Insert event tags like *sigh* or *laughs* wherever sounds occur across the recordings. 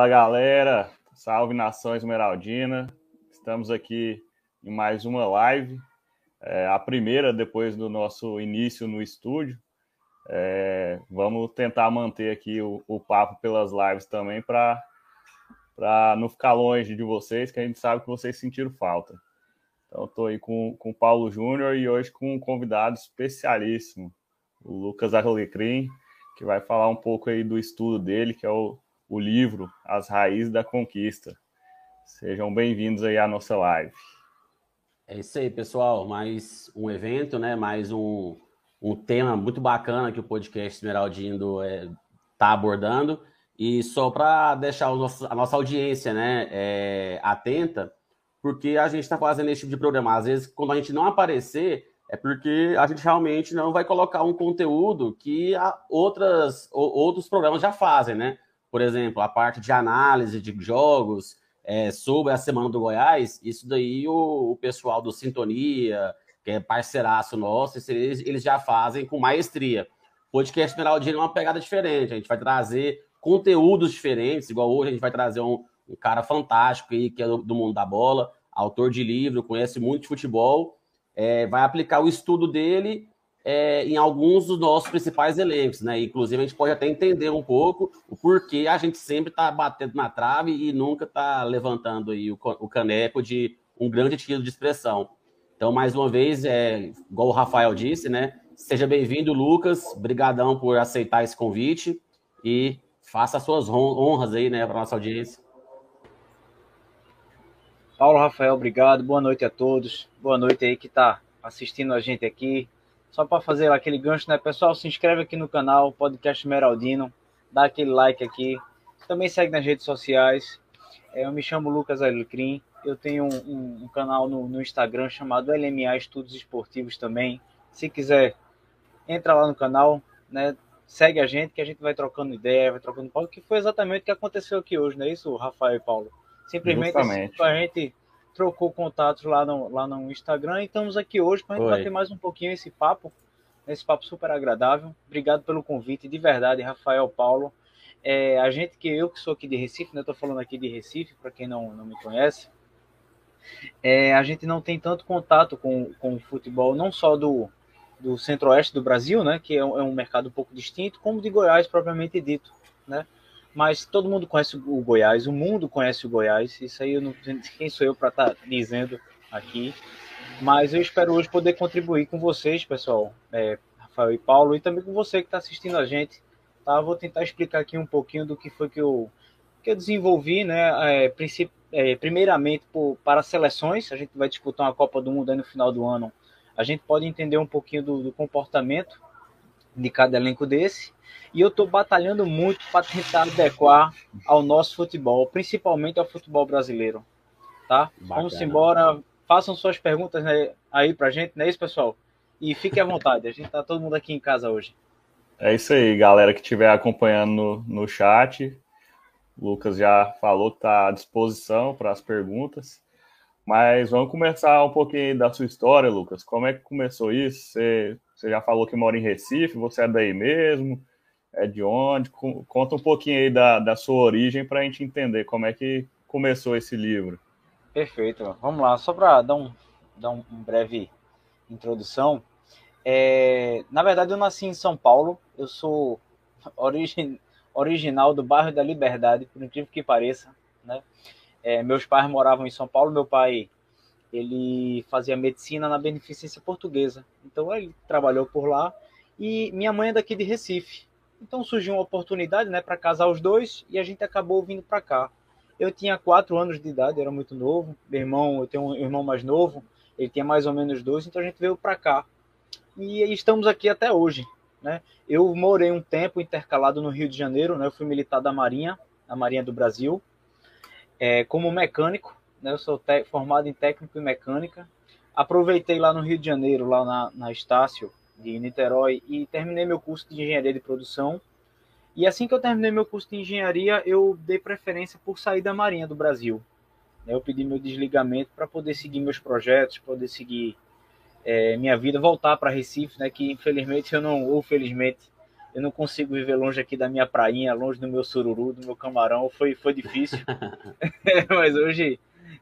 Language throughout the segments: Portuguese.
Fala galera, salve nação esmeraldina. Estamos aqui em mais uma live, é, a primeira depois do nosso início no estúdio. É, vamos tentar manter aqui o, o papo pelas lives também para não ficar longe de vocês, que a gente sabe que vocês sentiram falta. Então, estou aí com, com o Paulo Júnior e hoje com um convidado especialíssimo, o Lucas Alecrim, que vai falar um pouco aí do estudo dele, que é o o livro As Raízes da Conquista. Sejam bem-vindos aí à nossa live. É isso aí, pessoal. Mais um evento, né? Mais um, um tema muito bacana que o podcast Esmeraldino está é, tá abordando. E só para deixar nosso, a nossa audiência né, é, atenta, porque a gente está fazendo esse tipo de programa. Às vezes, quando a gente não aparecer, é porque a gente realmente não vai colocar um conteúdo que outras, outros programas já fazem, né? Por exemplo, a parte de análise de jogos é, sobre a Semana do Goiás, isso daí o, o, pessoal do Sintonia, que é parceiraço nosso, eles, eles já fazem com maestria. Podcast Esmeraldino é uma pegada diferente, a gente vai trazer conteúdos diferentes, igual hoje a gente vai trazer um, um cara fantástico aí, que é do, do, mundo da bola, autor de livro, conhece muito de futebol, é, vai aplicar o estudo dele é, em alguns dos nossos principais elencos, né? Inclusive, a gente pode até entender um pouco o porquê a gente sempre está batendo na trave e nunca está levantando aí o, o, caneco de um grande título de expressão. Então, mais uma vez, é, igual o Rafael disse, né? Seja bem-vindo, Lucas. Obrigadão por aceitar esse convite e faça as suas honras aí, né, para nossa audiência. Paulo Rafael, obrigado. Boa noite a todos. Boa noite aí que está assistindo a gente aqui só para fazer aquele gancho, né? Pessoal, se inscreve aqui no canal, Podcast Meraldino, dá aquele like aqui. Também segue nas redes sociais. É, eu me chamo Lucas Alecrim. Eu tenho um, um, um canal no, no, Instagram chamado LMA Estudos Esportivos também. Se quiser, entra lá no canal, né? Segue a gente que a gente vai trocando ideia, vai trocando pauta, que foi exatamente o que aconteceu aqui hoje, não é isso, Rafael e Paulo? Simplesmente a gente trocou contatos lá no, lá no Instagram e estamos aqui hoje para a gente Oi. bater mais um pouquinho esse papo, esse papo super agradável. Obrigado pelo convite, de verdade, Rafael Paulo. É, a gente que eu que sou aqui de Recife, né? Estou falando aqui de Recife, para quem não, não me conhece. É, a gente não tem tanto contato com, com o futebol, não só do, do centro-oeste do Brasil, né? Que é um, é um mercado um pouco distinto, como de Goiás propriamente dito, né? Mas todo mundo conhece o Goiás, o mundo conhece o Goiás, isso aí eu não quem sou eu para estar tá dizendo aqui, mas eu espero hoje poder contribuir com vocês, pessoal, é, Rafael e Paulo, e também com você que está assistindo a gente, tá? Vou tentar explicar aqui um pouquinho do que foi que eu, que eu desenvolvi, né, é, é, primeiramente por, para seleções, a gente vai disputar uma Copa do Mundo aí no final do ano, a gente pode entender um pouquinho do, do comportamento de cada elenco desse, e eu estou batalhando muito para tentar adequar ao nosso futebol, principalmente ao futebol brasileiro. Tá? Bacana. Vamos embora. Façam suas perguntas né, aí para a gente, não é isso, pessoal? E fique à vontade, a gente está todo mundo aqui em casa hoje. É isso aí, galera que estiver acompanhando no, no chat. O Lucas já falou que está à disposição para as perguntas. Mas vamos começar um pouquinho da sua história, Lucas. Como é que começou isso? Você, você já falou que mora em Recife, você é daí mesmo? é de onde? Conta um pouquinho aí da, da sua origem para a gente entender como é que começou esse livro. Perfeito. Vamos lá, só para dar, um, dar um, breve introdução. É, na verdade, eu nasci em São Paulo. Eu sou *laughs* original do bairro da Liberdade, por incrível que pareça. Né? É, meus pais moravam em São Paulo. Meu pai ele fazia medicina na Beneficência Portuguesa. Então ele trabalhou por lá. E minha mãe é daqui de Recife. Então surgiu uma oportunidade, né, para casar os dois e a gente acabou vindo para cá. Eu tinha quatro anos de idade, era muito novo. Meu irmão, eu tenho um irmão mais novo, ele tinha mais ou menos dois, então a gente veio para cá. E estamos aqui até hoje, né? Eu morei um tempo intercalado no Rio de Janeiro, né? Eu fui militar da Marinha, da Marinha do Brasil, é, como mecânico, né? Eu sou formado em técnico e mecânica. Aproveitei lá no Rio de Janeiro, lá na, na Estácio, de Niterói e terminei meu curso de engenharia de produção. E assim que eu terminei meu curso de engenharia, eu dei preferência por sair da Marinha do Brasil. Eu pedi meu desligamento para poder seguir meus projetos, poder seguir é, minha vida, voltar para Recife, né? Que infelizmente eu não, ou felizmente, eu não consigo viver longe aqui da minha prainha, longe do meu sururu, do meu camarão, foi, foi difícil. *laughs* *laughs* Mas hoje,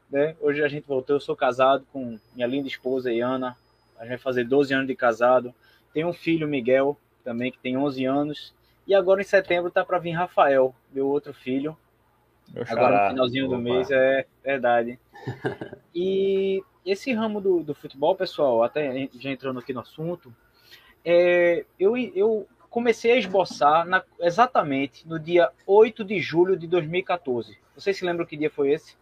né, hoje a gente voltou, eu sou casado com minha linda esposa, Iana, a gente vai fazer 12 anos de casado, tem um filho, Miguel, também, que tem 11 anos, e agora em setembro tá para vir Rafael, meu outro filho, agora no finalzinho Opa. do mês, é verdade. *laughs* E esse ramo do, do futebol, pessoal, até já entrando aqui no assunto, é, eu, eu comecei a esboçar na, exatamente no dia 8 de julho de 2014. Vocês se lembram que dia foi esse?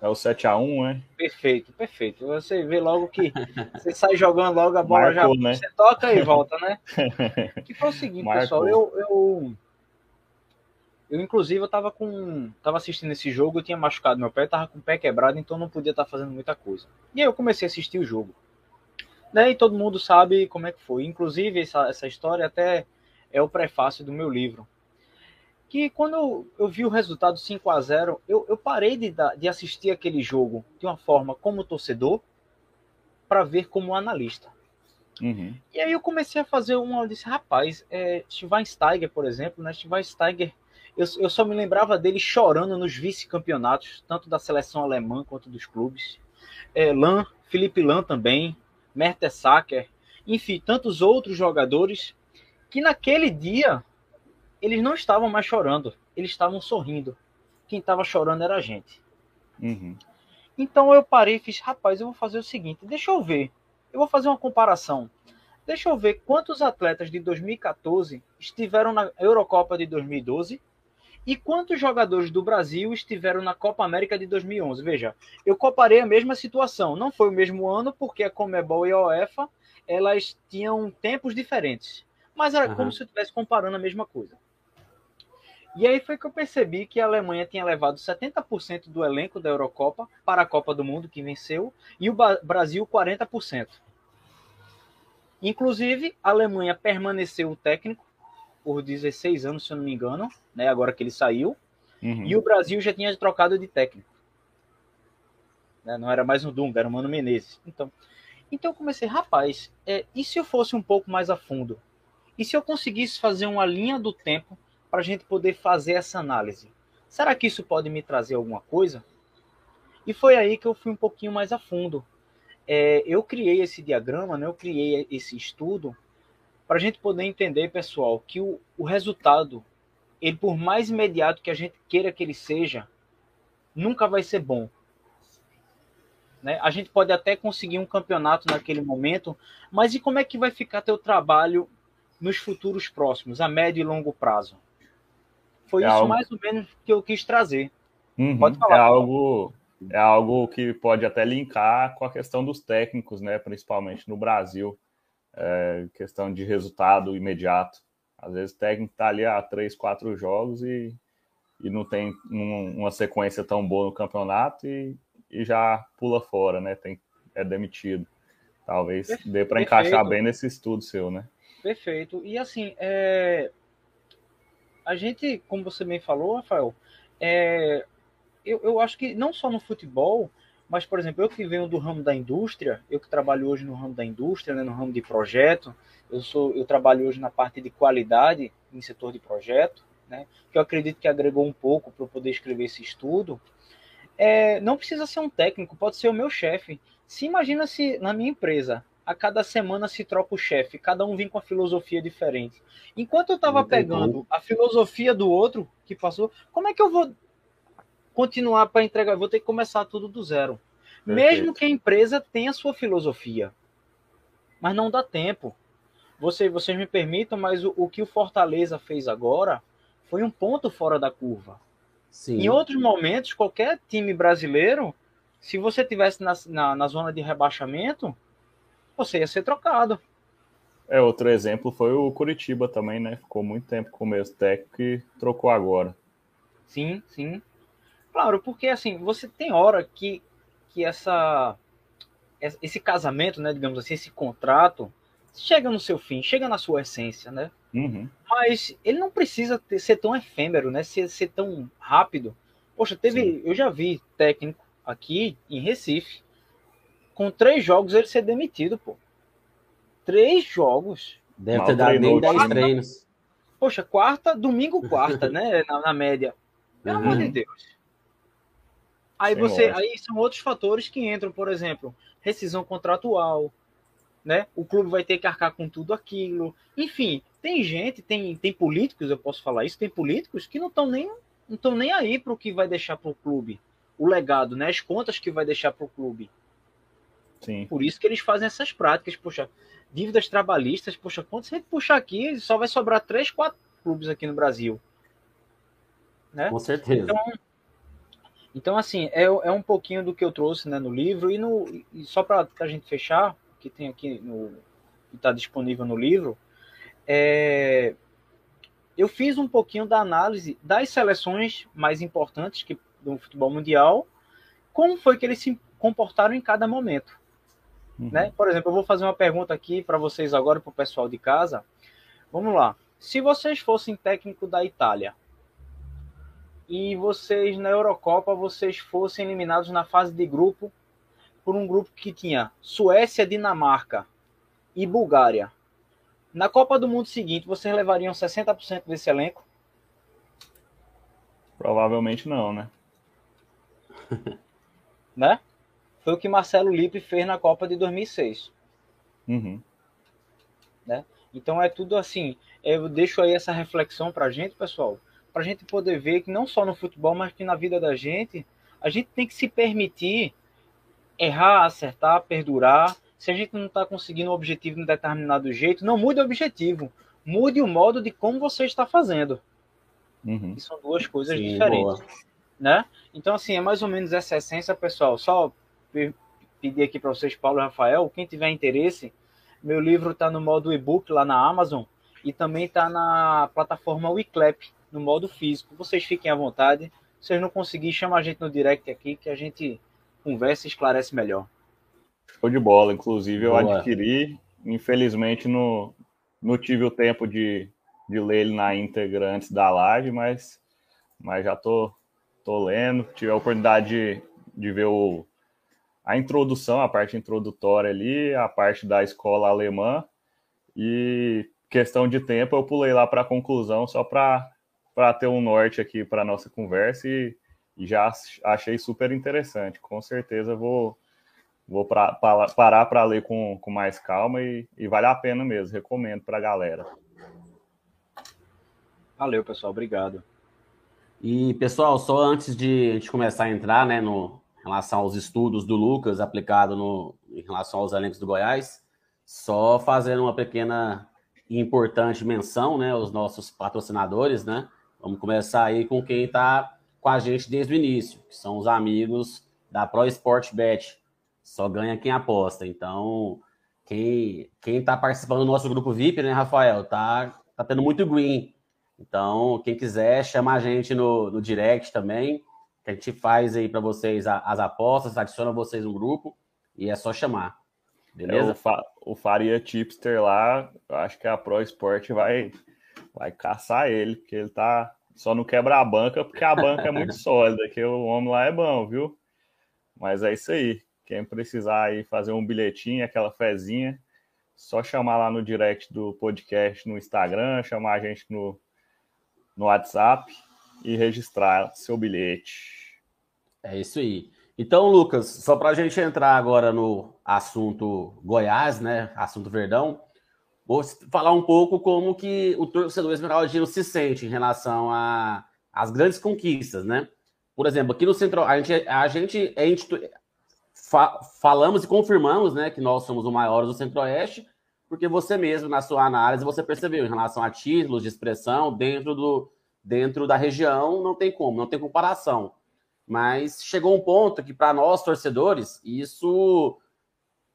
É o 7x1, né? Perfeito, perfeito. Você vê logo que *laughs* você sai jogando logo a bola Marcou, já. Né? Você toca e volta, né? *laughs* que foi o seguinte, Marcou. pessoal. Eu, eu, eu, inclusive, eu tava com. Tava assistindo esse jogo, eu tinha machucado meu pé, tava com o pé quebrado, então não podia estar tá fazendo muita coisa. E aí eu comecei a assistir o jogo. Né, e todo mundo sabe como é que foi. Inclusive, essa, essa história até é o prefácio do meu livro. Que quando eu, vi o resultado 5 a 0 eu, eu parei de, de assistir aquele jogo de uma forma como torcedor para ver como analista. Uhum. E aí eu comecei a fazer uma. Eu disse, rapaz, é, Schweinsteiger, por exemplo, né? Schweinsteiger, eu, eu só me lembrava dele chorando nos vice-campeonatos, tanto da seleção alemã quanto dos clubes. É, Lan, Felipe Lan também, Mertesacker, enfim, tantos outros jogadores que naquele dia eles não estavam mais chorando, eles estavam sorrindo. Quem estava chorando era a gente. Uhum. Então eu parei e fiz, rapaz, eu vou fazer o seguinte, deixa eu ver, eu vou fazer uma comparação. Deixa eu ver quantos atletas de 2014 estiveram na Eurocopa de 2012 e quantos jogadores do Brasil estiveram na Copa América de 2011? Veja, eu comparei a mesma situação. Não foi o mesmo ano, porque a Comebol e a UEFA elas tinham tempos diferentes. Mas era uhum. como se eu estivesse comparando a mesma coisa. E aí foi que eu percebi que a Alemanha tinha levado 70% do elenco da Eurocopa para a Copa do Mundo, que venceu, e o Brasil 40%. Inclusive, a Alemanha permaneceu o técnico por 16 anos, se eu não me engano, né? Agora que ele saiu. Uhum. E o Brasil já tinha trocado de técnico. Né? Não era mais um Dunga, era o Mano Menezes. Então, então eu comecei, rapaz, é, e se eu fosse um pouco mais a fundo? E se eu conseguisse fazer uma linha do tempo para a gente poder fazer essa análise? Será que isso pode me trazer alguma coisa? E foi aí que eu fui um pouquinho mais a fundo. É, eu criei esse diagrama, né? eu criei esse estudo para a gente poder entender, pessoal, que o, o resultado, ele por mais imediato que a gente queira que ele seja, nunca vai ser bom. Né? A gente pode até conseguir um campeonato naquele momento, mas e como é que vai ficar teu trabalho nos futuros próximos, a médio e longo prazo? Foi é isso algo... mais ou menos que eu quis trazer. Uhum. Pode falar. É algo, é algo que pode até linkar com a questão dos técnicos, né? principalmente no Brasil é, questão de resultado imediato. Às vezes o técnico está ali há três, quatro jogos e, e não tem um, uma sequência tão boa no campeonato e, e já pula fora, né? Tem, é demitido. Talvez dê para encaixar bem nesse estudo seu, né? Perfeito. E assim, é... a gente, como você bem falou, Rafael, é... eu, eu acho que não só no futebol, mas, por exemplo, eu que venho do ramo da indústria, eu que trabalho hoje no ramo da indústria, né, no ramo de projeto, eu sou, eu trabalho hoje na parte de qualidade em setor de projeto, né, que eu acredito que agregou um pouco para eu poder escrever esse estudo. É, não precisa ser um técnico, pode ser o meu chefe. Se imagina se na minha empresa a cada semana se troca o chefe, cada um vem com uma filosofia diferente. Enquanto eu estava pegando a filosofia do outro que passou, como é que eu vou continuar para entregar, vou ter que começar tudo do zero. Perfeito. Mesmo que a empresa tenha sua filosofia. Mas não dá tempo. Você, vocês me permitam, mas o, o que o Fortaleza fez agora foi um ponto fora da curva. Sim. Em outros momentos, qualquer time brasileiro, se você tivesse na, na, na zona de rebaixamento, você ia ser trocado. É, outro exemplo foi o Curitiba também, né? Ficou muito tempo com o mesmo técnico e trocou agora. Sim, sim. Claro, porque assim, você tem hora que, que essa esse casamento, né, digamos assim, esse contrato chega no seu fim, chega na sua essência, né? Uhum. Mas ele não precisa ter, ser tão efêmero, né? Ser, ser tão rápido. Poxa, teve, Sim. eu já vi técnico aqui em Recife, com três jogos ele ser demitido, pô. Três jogos. Deve ter dado nem 10 treinos. Poxa, quarta, domingo, quarta, né? Na, na média. Pelo uhum. amor de Deus. Aí Sem você, aí são outros fatores que entram, por exemplo, rescisão contratual, né? O clube vai ter que arcar com tudo aquilo. Enfim, tem gente, tem, tem políticos, eu posso falar isso, tem políticos que não estão nem não estão nem aí para o que vai deixar para o clube, o legado, né? As contas que vai deixar para o clube. Sim. Por isso que eles fazem essas práticas, poxa, dívidas trabalhistas, poxa, quando você puxar aqui, só vai sobrar três, quatro clubes aqui no Brasil. Né? Com certeza. Então, então assim, é, é um pouquinho do que eu trouxe né, no livro, e, no, e só para a gente fechar, que tem aqui no. que está disponível no livro, é, eu fiz um pouquinho da análise das seleções mais importantes que, do futebol mundial, como foi que eles se comportaram em cada momento. Uhum. Né? Por exemplo, eu vou fazer uma pergunta aqui para vocês agora, para o pessoal de casa. Vamos lá. Se vocês fossem técnico da Itália e vocês na Eurocopa vocês fossem eliminados na fase de grupo por um grupo que tinha Suécia, Dinamarca e Bulgária. Na Copa do Mundo seguinte, vocês levariam 60% desse elenco? Provavelmente não, né? né? Foi o que Marcelo Lippe fez na Copa de 2006. Uhum. Né? Então é tudo assim. Eu deixo aí essa reflexão para a gente, pessoal, para a gente poder ver que não só no futebol, mas que na vida da gente, a gente tem que se permitir errar, acertar, perdurar. Se a gente não está conseguindo um objetivo de um determinado jeito, não mude o objetivo. Mude o modo de como você está fazendo. Uhum. são duas coisas Sim, diferentes. Né? Então, assim, é mais ou menos essa essência, pessoal. Só pedir aqui para vocês, Paulo e Rafael, quem tiver interesse, meu livro está no modo e-book lá na Amazon e também está na plataforma Wiclap, no modo físico. Vocês fiquem à vontade. Se vocês não conseguirem, chama a gente no direct aqui que a gente conversa e esclarece melhor. Show de bola. Inclusive, eu Boa. adquiri. Infelizmente, não, não tive o tempo de, de ler ele na íntegra antes da live, mas, mas já tô, tô lendo. Tive a oportunidade de, de ver o, a introdução, a parte introdutória ali, a parte da escola alemã. E questão de tempo, eu pulei lá para a conclusão só para ter um norte aqui para nossa conversa e e já achei super interessante. Com certeza vou, vou pra, pra, parar para ler com, com mais calma e, e vale a pena mesmo. Recomendo para a galera. Valeu, pessoal. Obrigado. E, pessoal, só antes de a gente começar a entrar né, no relação aos estudos do Lucas aplicado no, em relação aos elencos do Goiás, só fazendo uma pequena e importante menção né, aos nossos patrocinadores, né? Vamos começar aí com quem está com a gente desde o início, que são os amigos da Pro Sport Bet. Só ganha quem aposta. Então, quem quem está participando do nosso grupo VIP, né, Rafael, tá tá tendo muito green. Então, quem quiser, chama a gente no, no direct também, que a gente faz aí para vocês as apostas, adiciona vocês no grupo e é só chamar. Beleza? É, o, Fa, o Faria Tipster lá, acho que a Pro Sport vai vai caçar ele, porque ele tá só não quebra a banca porque a banca é muito *laughs* sólida, que o homem lá é bom, viu? Mas é isso aí. Quem precisar aí fazer um bilhetinho, aquela fezinha, só chamar lá no direct do podcast no Instagram, chamar a gente no, no WhatsApp e registrar seu bilhete. É isso aí. Então, Lucas, só para a gente entrar agora no assunto Goiás, né? Assunto Verdão, Vou falar um pouco como que o torcedor esmeraldino se sente em relação às grandes conquistas, né? Por exemplo, aqui no Centro, a gente, a gente é institu... Fa falamos e confirmamos, né, que nós somos o maior do Centro-Oeste, porque você mesmo, na sua análise, você percebeu em relação a títulos de expressão dentro, do, dentro da região, não tem como, não tem comparação. Mas chegou um ponto que, para nós, torcedores, isso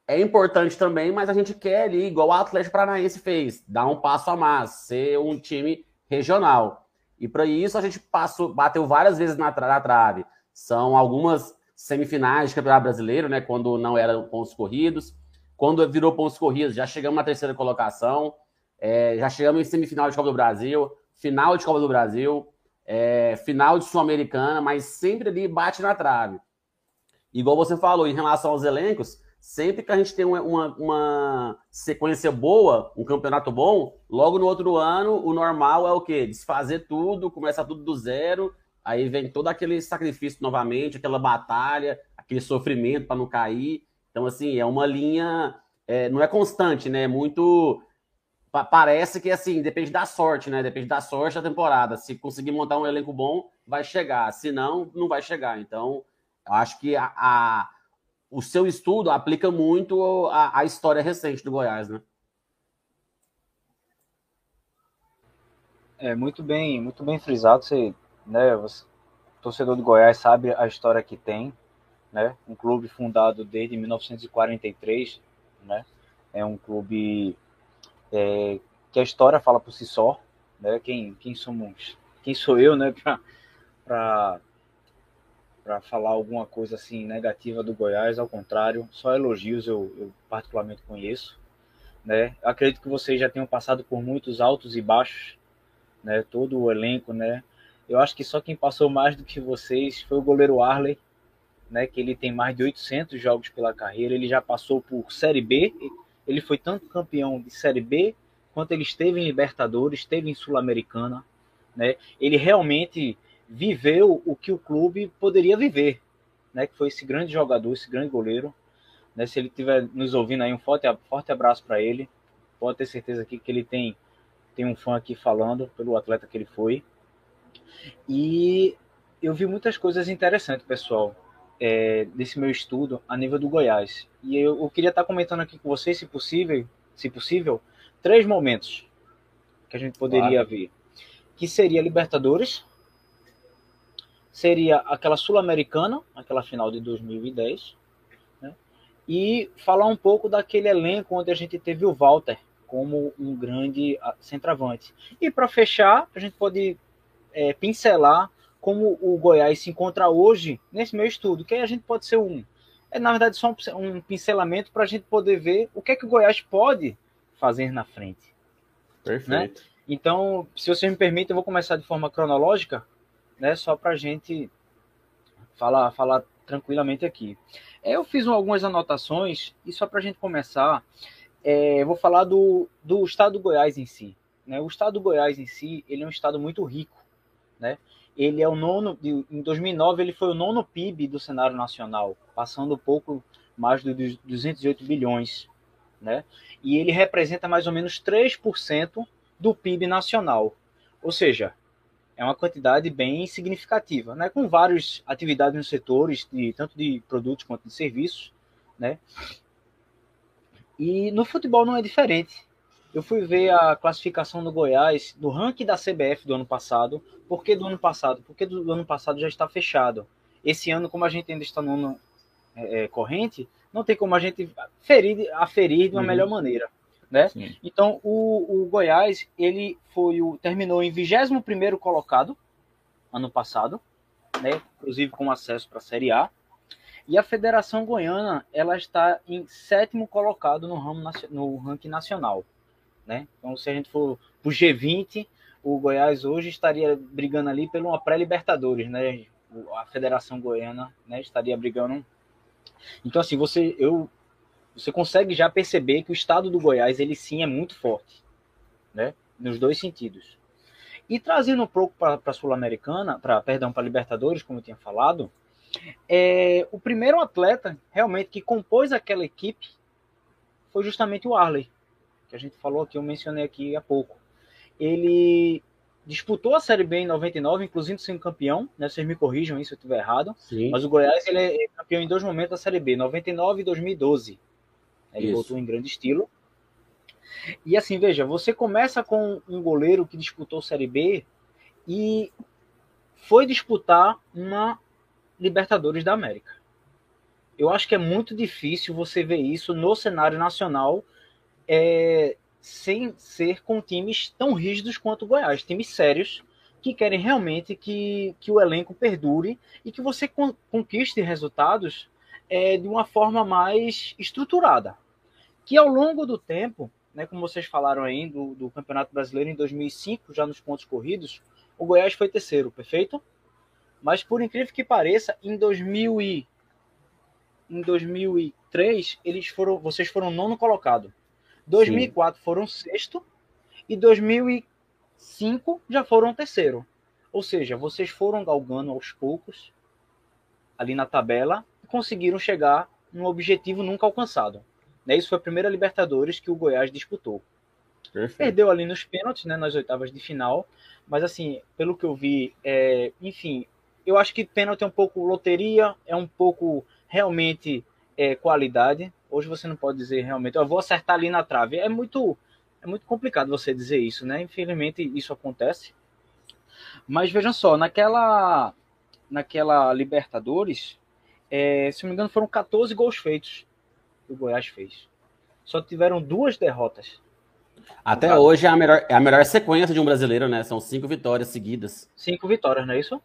é importante também, mas a gente quer ali, igual o Atlético Paranaense fez, dar um passo a mais, ser um time regional. E para isso a gente passou, bateu várias vezes na, tra na trave. São algumas semifinais de Campeonato Brasileiro, né? Quando não eram pontos corridos. Quando virou pontos corridos, já chegamos na terceira colocação. É, já chegamos em semifinal de Copa do Brasil, final de Copa do Brasil, é, final de Sul-Americana, mas sempre ali bate na trave. Igual você falou, em relação aos elencos, sempre que a gente tem uma, uma, sequência boa, um campeonato bom, logo no outro ano, o normal é o quê? Desfazer tudo, começar tudo do zero, aí vem todo aquele sacrifício novamente, aquela batalha, aquele sofrimento para não cair. Então, assim, é uma linha, é, não é constante, né? É muito. Parece que, assim, depende da sorte, né? Depende da sorte da temporada. Se conseguir montar um elenco bom, vai chegar. Se não, não vai chegar. Então, eu acho que a, a o seu estudo aplica muito a, a história recente do Goiás, né? É muito bem, muito bem frisado. Você, né, você, torcedor do Goiás sabe a história que tem, né? Um clube fundado desde 1943, né? É um clube é, que a história fala por si só, né? Quem, quem somos, quem sou eu, né? *laughs* Para para falar alguma coisa assim negativa do Goiás, ao contrário, só elogios eu, eu particularmente conheço. Né? Acredito que vocês já tenham passado por muitos altos e baixos, né? Todo o elenco, né? Eu acho que só quem passou mais do que vocês foi o goleiro Arley, né? Que ele tem mais de 800 jogos pela carreira, ele já passou por Série B, ele foi tanto campeão de Série B quanto ele esteve em Libertadores, esteve em Sul-Americana, né? Ele realmente viveu o que o clube poderia viver, né? Que foi esse grande jogador, esse grande goleiro. Né? Se ele estiver nos ouvindo aí, um forte, forte abraço para ele. Pode ter certeza aqui que ele tem, tem um fã aqui falando pelo atleta que ele foi. E eu vi muitas coisas interessantes, pessoal, é, desse meu estudo a nível do Goiás. E eu, eu queria estar comentando aqui com vocês, se possível, se possível, três momentos que a gente poderia claro. ver. Que seria Libertadores, seria aquela sul-americana, aquela final de 2010, né? e falar um pouco daquele elenco onde a gente teve o Walter como um grande ah, centroavante. E para fechar, a gente pode é, pincelar como o Goiás se encontra hoje nesse meu estudo, que aí a gente pode ser um. É na verdade só um, um pincelamento para a gente poder ver o que é que o Goiás pode fazer na frente. Perfeito. Né? Então, se você me permite, eu vou começar de forma cronológica né? Só para a gente falar, falar tranquilamente aqui. É, eu fiz algumas anotações e só para a gente começar, é, eu vou falar do, do estado do Goiás em si. Né? O estado do Goiás em si, ele é um estado muito rico, né? Ele é o nono, em 2009 ele foi o nono PIB do cenário nacional, passando um pouco mais de 208 bilhões, né? E ele representa mais ou menos 3% do PIB nacional. Ou seja, é uma quantidade bem significativa, né? com várias atividades nos setores, de, tanto de produtos quanto de serviços. Né? E no futebol não é diferente. Eu fui ver a classificação do Goiás do ranking da CBF do ano passado. Por que do ano passado? Porque do ano passado já está fechado. Esse ano, como a gente ainda está no ano é, é corrente, não tem como a gente ferir, aferir de uma uhum. melhor maneira né? Sim. Então o, o Goiás ele foi o terminou em 21 primeiro colocado ano passado, né? Inclusive com acesso para a Série A. E a Federação Goiana ela está em sétimo colocado no ramo no ranking nacional, né? Então se a gente for para o G20 o Goiás hoje estaria brigando ali pela uma pré-libertadores, né? A Federação Goiana, né, estaria brigando. Então assim, você eu você consegue já perceber que o estado do Goiás, ele sim é muito forte, né? Nos dois sentidos. E trazendo um pouco para a Sul-Americana, para perdão, para Libertadores, como eu tinha falado, é, o primeiro atleta realmente que compôs aquela equipe foi justamente o Arley, que a gente falou aqui, eu mencionei aqui há pouco. Ele disputou a Série B em 99, inclusive sendo campeão, né? Vocês me corrijam aí se eu estiver errado. Sim. Mas o Goiás ele é campeão em dois momentos da Série B, 99 e 2012. Ele Isso. voltou em grande estilo. E assim, veja, você começa com um goleiro que disputou Série B e foi disputar uma Libertadores da América. Eu acho que é muito difícil você ver isso no cenário nacional é, sem ser com times tão rígidos quanto o Goiás, times sérios que querem realmente que, que o elenco perdure e que você conquiste resultados é, de uma forma mais estruturada. Que ao longo do tempo, né, como vocês falaram aí do, do Campeonato Brasileiro em 2005, já nos pontos corridos, o Goiás foi terceiro, perfeito? Mas por incrível que pareça, em 2000 e em 2003 eles foram, vocês foram nono colocado. 2004 Sim. foram sexto e 2005 já foram terceiro. Ou seja, vocês foram galgando aos poucos ali na tabela e conseguiram chegar num objetivo nunca alcançado. Né? Isso foi a primeira Libertadores que o Goiás disputou. Perfeito. Perdeu ali nos pênaltis, né, nas oitavas de final, mas assim, pelo que eu vi, é, enfim, eu acho que pênalti é um pouco loteria, é um pouco realmente é, qualidade. Hoje você não pode dizer realmente, eu vou acertar ali na trave. É muito, é muito complicado você dizer isso, né? Infelizmente isso acontece. Mas vejam só, naquela, naquela Libertadores, é, se não me engano, foram 14 gols feitos que o Goiás fez. Só tiveram duas derrotas. Até hoje é a, melhor, é a melhor sequência de um brasileiro, né? São cinco vitórias seguidas. Cinco vitórias, não é isso?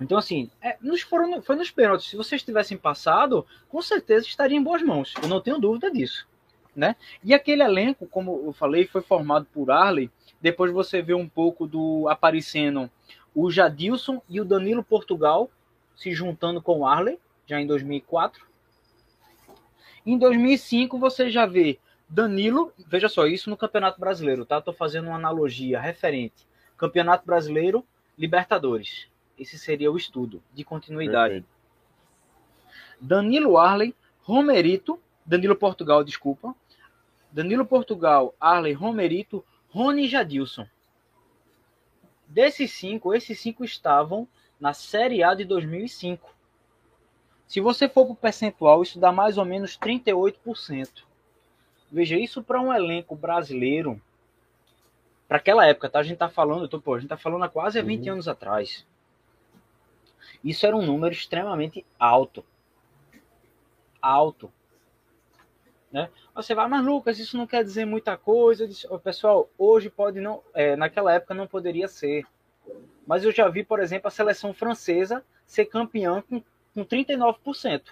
Então, assim, é, nos foram, foi nos pênaltis. Se vocês tivessem passado, com certeza estariam em boas mãos. Eu não tenho dúvida disso. Né? E aquele elenco, como eu falei, foi formado por Arley. Depois você vê um pouco do aparecendo o Jadilson e o Danilo Portugal se juntando com o Arley, já em 2004. Em 2005 você já vê Danilo, veja só, isso no Campeonato Brasileiro, tá? Estou fazendo uma analogia referente. Campeonato Brasileiro, Libertadores. Esse seria o estudo de continuidade. Perfeito. Danilo Arley, Romerito, Danilo Portugal, desculpa. Danilo Portugal, Arley, Romerito, Rony Jadilson. Desses cinco, esses cinco estavam na Série A de 2005. Se você for para o percentual, isso dá mais ou menos 38%. Veja, isso para um elenco brasileiro, para aquela época, tá? A gente tá falando, tô, pô, a gente tá falando há quase 20 uhum. anos atrás. Isso era um número extremamente alto. Alto. Né? Você vai, mas Lucas, isso não quer dizer muita coisa. Disse, oh, pessoal, hoje pode não. É, naquela época não poderia ser. Mas eu já vi, por exemplo, a seleção francesa ser campeã com, com 39%.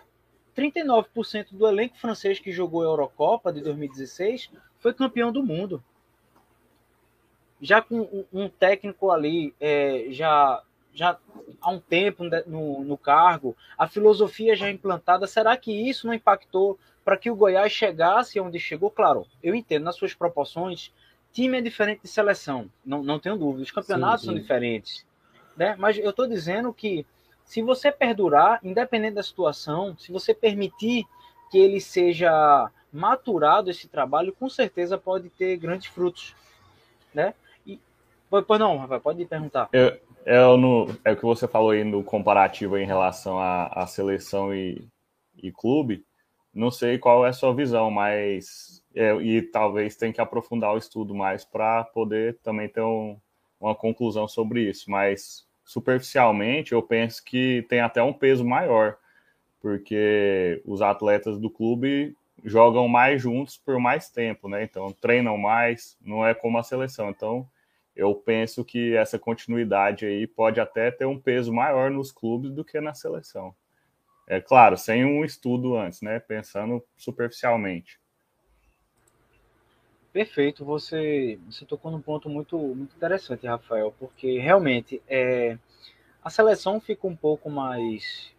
39% do elenco francês que jogou a Eurocopa de 2016 foi campeão do mundo. Já com um técnico ali é, já já há um tempo no, no cargo, a filosofia já implantada, será que isso não impactou para que o Goiás chegasse onde chegou? Claro, eu entendo, nas suas proporções, time é diferente de seleção, não, não tenho dúvida, os campeonatos sim, sim. são diferentes. Né? Mas eu estou dizendo que se você perdurar, independente da situação, se você permitir que ele seja maturado esse trabalho, com certeza pode ter grandes frutos. Né? E, pois não, Rafael, pode perguntar. Eu, no, é o que você falou aí no comparativo em relação à, à seleção e, e clube. Não sei qual é a sua visão, mas é, e talvez tenha que aprofundar o estudo mais para poder também ter um, uma conclusão sobre isso. Mas superficialmente, eu penso que tem até um peso maior, porque os atletas do clube jogam mais juntos por mais tempo, né? Então treinam mais, não é como a seleção. Então eu penso que essa continuidade aí pode até ter um peso maior nos clubes do que na seleção. É claro, sem um estudo antes, né? Pensando superficialmente. Perfeito, você, você tocou num ponto muito, muito interessante, Rafael, porque realmente é, a seleção fica um pouco mais,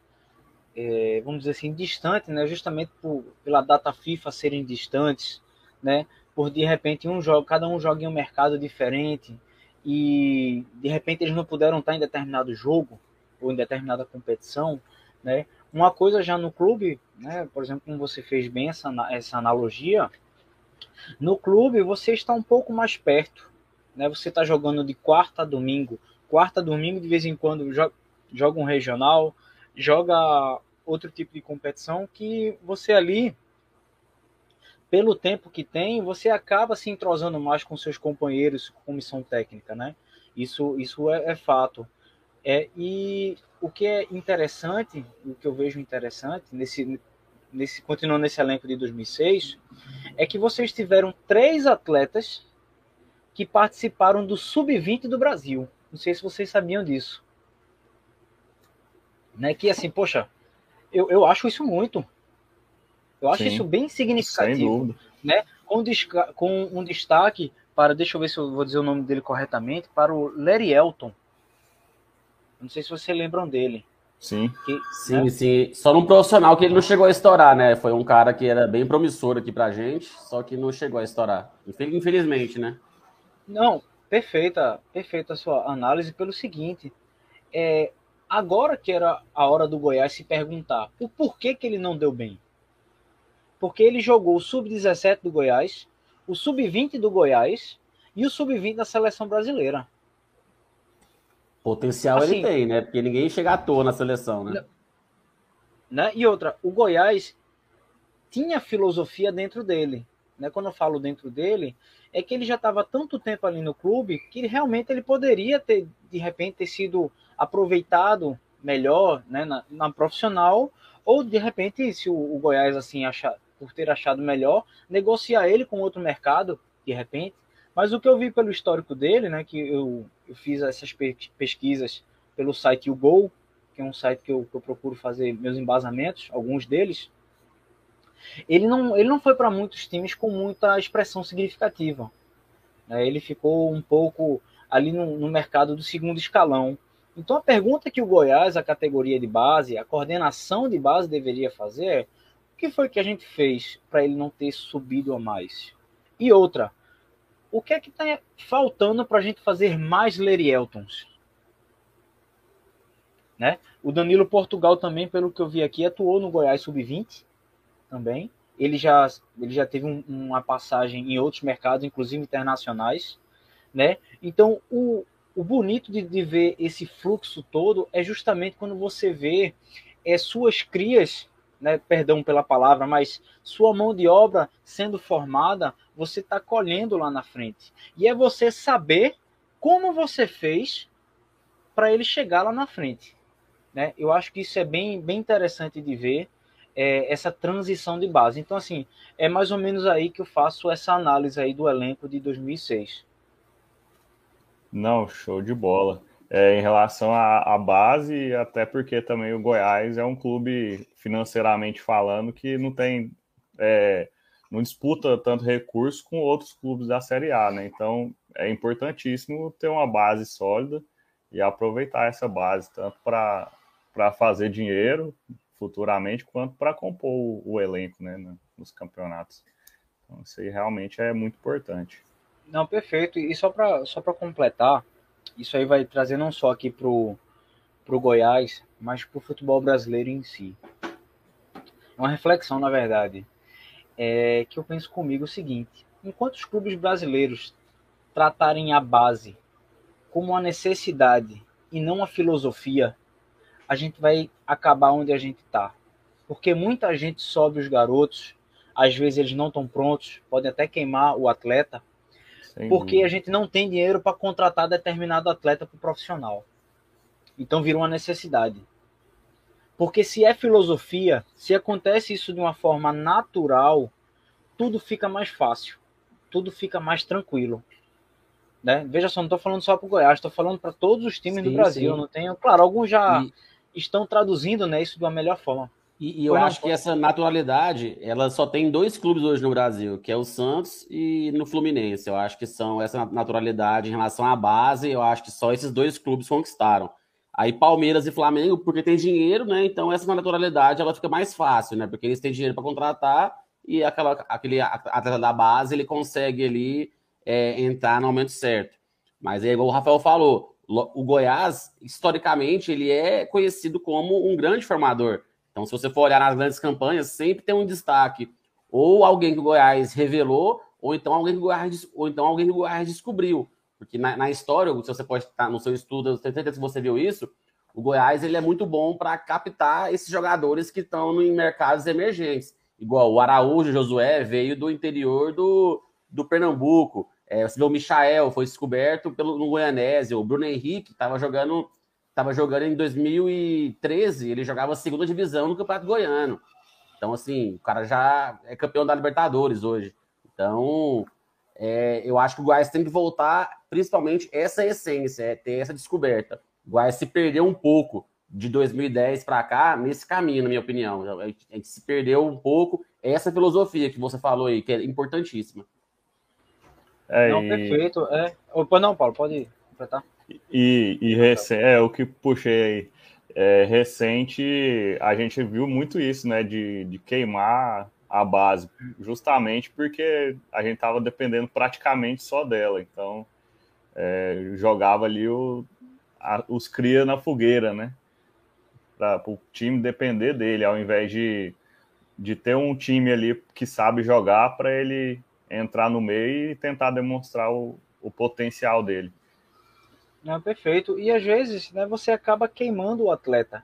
é, vamos dizer assim, distante, né? Justamente por, pela data FIFA serem distantes, né? Por de repente um jogo, cada um joga em um mercado diferente, e de repente eles não puderam estar em determinado jogo ou em determinada competição, né? Uma coisa já no clube, né? Por exemplo, como você fez bem essa, essa analogia, no clube você está um pouco mais perto, né? Você está jogando de quarta a domingo, quarta a domingo de vez em quando joga, joga um regional, joga outro tipo de competição que você ali pelo tempo que tem, você acaba se entrosando mais com seus companheiros, com comissão técnica, né? Isso, isso é, é fato. É, e o que é interessante, o que eu vejo interessante, nesse, nesse, continuando nesse elenco de 2006, é que vocês tiveram três atletas que participaram do Sub-20 do Brasil. Não sei se vocês sabiam disso. Né? Que assim, poxa, eu, eu acho isso muito. Eu acho Sim, isso bem significativo. Né? Com, com, um destaque para, deixa eu ver se eu vou dizer o nome dele corretamente, para o Larry Elton. Não sei se vocês lembram dele. Sim. Que, sim, né? sim. Só num profissional que ele não chegou a estourar, né? Foi um cara que era bem promissor aqui pra gente, só que não chegou a estourar. Infelizmente, né? Não, perfeita, perfeita a sua análise pelo seguinte. É, agora que era a hora do Goiás se perguntar o porquê que ele não deu bem. Porque ele jogou o sub-17 do Goiás, o sub-20 do Goiás e o sub-20 da seleção brasileira. Potencial assim, ele tem, né? Porque ninguém chega à toa na seleção, né? né? E outra, o Goiás tinha filosofia dentro dele. Né? Quando eu falo dentro dele, é que ele já estava tanto tempo ali no clube que realmente ele poderia ter, de repente, ter sido aproveitado melhor né, na, na profissional, ou de repente, se o, o Goiás assim achar, por ter achado melhor, negociar ele com outro mercado, de repente. Mas o que eu vi pelo histórico dele, né, que eu, eu fiz essas pesquisas pelo site O Gol, que é um site que eu, que eu procuro fazer meus embasamentos, alguns deles, ele não, ele não foi para muitos times com muita expressão significativa. Né? Ele ficou um pouco ali no, no, mercado do segundo escalão. Então a pergunta que o Goiás, a categoria de base, a coordenação de base deveria fazer é que foi que a gente fez para ele não ter subido a mais? E outra, o que é que está faltando para a gente fazer mais Lerieltons? Né? O Danilo Portugal também, pelo que eu vi aqui, atuou no Goiás Sub-20 também. Ele já, ele já teve um, uma passagem em outros mercados, inclusive internacionais. Né? Então, o, o bonito de, de ver esse fluxo todo é justamente quando você vê é, suas crias né, perdão pela palavra, mas sua mão de obra sendo formada, você está colhendo lá na frente. E é você saber como você fez para ele chegar lá na frente. Né? Eu acho que isso é bem, bem interessante de ver é, essa transição de base. Então, assim, é mais ou menos aí que eu faço essa análise aí do elenco de 2006. Não, show de bola é, em relação à, à, base, até porque também o Goiás é um clube, financeiramente falando, que não tem. É, não disputa tanto recurso com outros clubes da Série A, né? Então é importantíssimo ter uma base sólida e aproveitar essa base, tanto para fazer dinheiro futuramente, quanto para compor o, o, elenco né, nos campeonatos. Então, isso aí realmente é muito importante. Não, perfeito. E só para só completar, isso aí vai trazer não só aqui pro, pro Goiás, mas pro futebol brasileiro em si. Uma reflexão, na verdade, é que eu penso comigo o seguinte: enquanto os clubes brasileiros tratarem a base como uma necessidade e não uma filosofia, a gente vai acabar onde a gente está. Porque muita gente sobe os garotos, às vezes eles não estão prontos, podem até queimar o atleta, porque a gente não tem dinheiro para contratar determinado atleta para o profissional. Então virou uma necessidade. Porque se é filosofia, se acontece isso de uma forma natural, tudo fica mais fácil, tudo fica mais tranquilo. Né? Veja só, não estou falando só para o Goiás, estou falando para todos os times sim, do Brasil. Sim. Não tenho, claro, alguns já e... estão traduzindo né, isso de uma melhor forma. E, e eu acho que essa naturalidade, ela só tem dois clubes hoje no Brasil, que é o Santos e no Fluminense. Eu acho que são essa naturalidade em relação à base, eu acho que só esses dois clubes conquistaram. Aí Palmeiras e Flamengo, porque tem dinheiro, né? Então essa naturalidade ela fica mais fácil, né? Porque eles têm dinheiro para contratar e aquela, aquele atleta da base ele consegue ali é, entrar no momento certo. Mas é igual o Rafael falou, o Goiás, historicamente, ele é conhecido como um grande formador. Então, se você for olhar nas grandes campanhas, sempre tem um destaque. Ou alguém que o Goiás revelou, ou então alguém que o Goiás, ou então alguém que o Goiás descobriu. Porque na, na história, se você pode estar no seu estudo, eu tenho certeza que você viu isso, o Goiás ele é muito bom para captar esses jogadores que estão em mercados emergentes. Igual o Araújo Josué veio do interior do, do Pernambuco. É, você vê o Michael, foi descoberto pelo, no Goianésio. O Bruno Henrique estava jogando estava jogando em 2013, ele jogava a segunda divisão no Campeonato Goiano. Então, assim, o cara já é campeão da Libertadores hoje. Então, é, eu acho que o Goiás tem que voltar, principalmente, essa essência, é ter essa descoberta. O Goiás se perdeu um pouco de 2010 para cá nesse caminho, na minha opinião. A gente se perdeu um pouco essa filosofia que você falou aí, que é importantíssima. É, não, perfeito. É. Opa, não, Paulo, pode completar. E, e recém, é o que puxei aí. é, recente a gente viu muito isso, né? De, de queimar a base, justamente porque a gente estava dependendo praticamente só dela. Então, é, jogava ali o, a, os cria na fogueira, né? Para o time depender dele, ao invés de, de ter um time ali que sabe jogar para ele entrar no meio e tentar demonstrar o, o potencial dele. Não, perfeito. E às vezes né, você acaba queimando o atleta,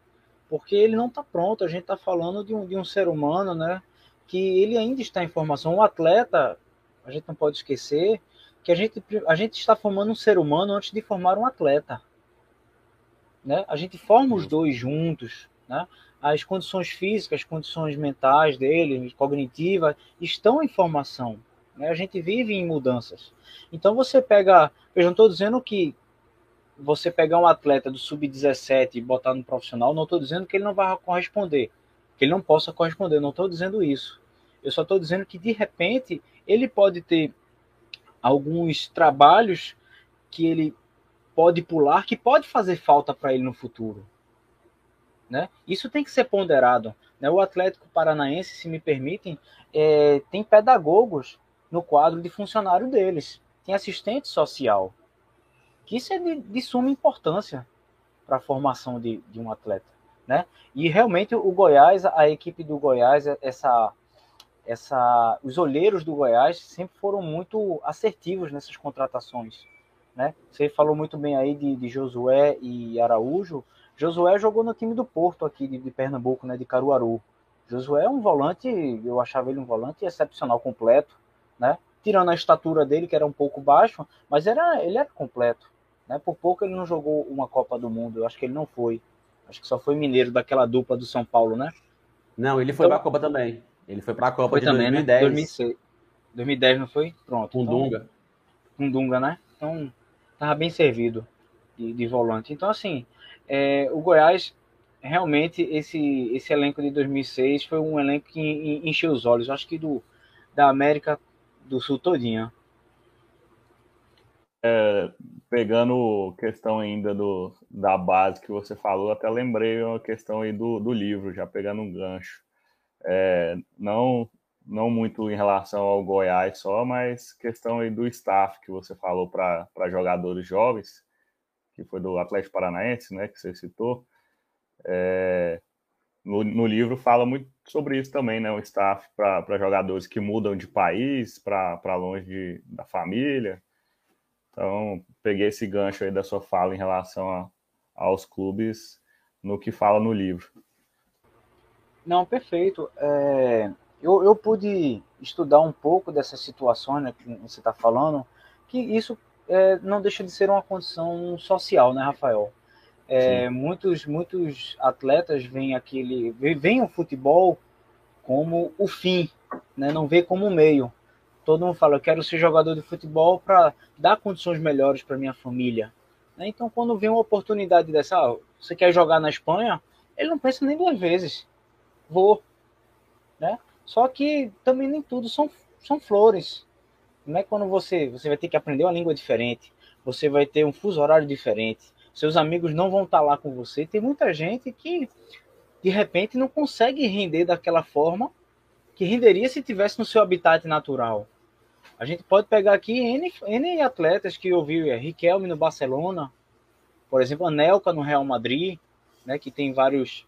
porque ele não está pronto. A gente está falando de um, de um ser humano né, que ele ainda está em formação. O atleta, a gente não pode esquecer que a gente, a gente está formando um ser humano antes de formar um atleta. Né? A gente forma os dois juntos. Né? As condições físicas, as condições mentais dele, cognitivas, estão em formação. Né? A gente vive em mudanças. Então você pega. Eu não estou dizendo que você pegar um atleta do sub-17 e botar no profissional, não estou dizendo que ele não vai corresponder, que ele não possa corresponder, não estou dizendo isso. Eu só estou dizendo que de repente ele pode ter alguns trabalhos que ele pode pular, que pode fazer falta para ele no futuro. Né? Isso tem que ser ponderado. Né? O Atlético Paranaense, se me permitem, é, tem pedagogos no quadro de funcionário deles, tem assistente social que isso é de, de suma importância para a formação de, de, um atleta, né? E realmente o Goiás, a equipe do Goiás, essa, essa, os olheiros do Goiás sempre foram muito assertivos nessas contratações, né? Você falou muito bem aí de, de Josué e Araújo. Josué jogou no time do Porto aqui de, de Pernambuco, né? De Caruaru. Josué é um volante, eu achava ele um volante excepcional completo, né? Tirando a estatura dele, que era um pouco baixo, mas era, ele era completo. Né? Por pouco ele não jogou uma Copa do Mundo, eu acho que ele não foi. Acho que só foi mineiro daquela dupla do São Paulo, né? Não, ele foi então, para a Copa também. Ele foi para a Copa foi de também, 2010. Né? 2006. 2010 não foi? Pronto. Com então, Dunga. Com Dunga, né? Então, tava bem servido de, de volante. Então, assim, é, o Goiás, realmente, esse, esse elenco de 2006 foi um elenco que encheu os olhos. Acho que do, da América do Sul todinha. É, pegando questão ainda do, da base que você falou, até lembrei uma questão aí do, do livro, já pegando um gancho. É, não, não muito em relação ao Goiás só, mas questão aí do staff que você falou para jogadores jovens, que foi do Atlético Paranaense, né, que você citou. É, no, no, livro fala muito sobre isso também, né? O staff para jogadores que mudam de país, para longe de, da família, então, peguei esse gancho aí da sua fala em relação a, aos clubes no que fala no livro. Não, perfeito. É, eu, eu pude estudar um pouco dessas situações né, que você está falando, que isso é, não deixa de ser uma condição social, né, Rafael? É, muitos, muitos atletas veem aquele, veem o futebol como o fim, né? não vê como o meio todo mundo fala, eu quero ser jogador de futebol para dar condições melhores para minha família. Né? Então, quando vem uma oportunidade dessa, ah, você quer jogar na Espanha, ele não pensa nem duas vezes. Vou. Né? Só que também nem tudo são, são flores. Não é quando você, você vai ter que aprender uma língua diferente, você vai ter um fuso horário diferente, seus amigos não vão estar lá com você. Tem muita gente que, de repente, não consegue render daquela forma que renderia se tivesse no seu habitat natural. A gente pode pegar aqui N, N atletas que eu vi, é, Riquelme no Barcelona, por exemplo, Anelka no Real Madrid, né, que tem vários,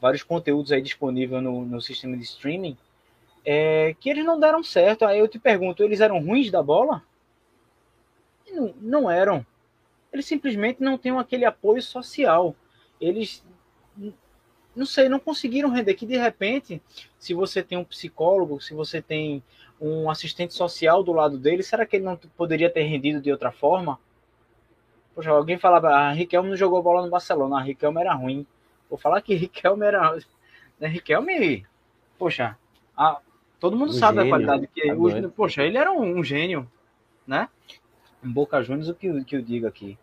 vários conteúdos aí disponíveis no, no sistema de streaming, é, que eles não deram certo. Aí eu te pergunto, eles eram ruins da bola? Não, não eram. Eles simplesmente não têm aquele apoio social. Eles não sei, não conseguiram render. Que de repente, se você tem um psicólogo, se você tem um assistente social do lado dele, será que ele não poderia ter rendido de outra forma? Poxa, alguém falava, ah, Riquelme não jogou bola no Barcelona, ah, Riquelme era ruim. Vou falar que *laughs* Riquelme era. Né, Riquelme, poxa, a, todo mundo um sabe gênio, a qualidade que é o, Poxa, ele era um, um, gênio, né? Um Boca Juniors, o que, que eu digo aqui.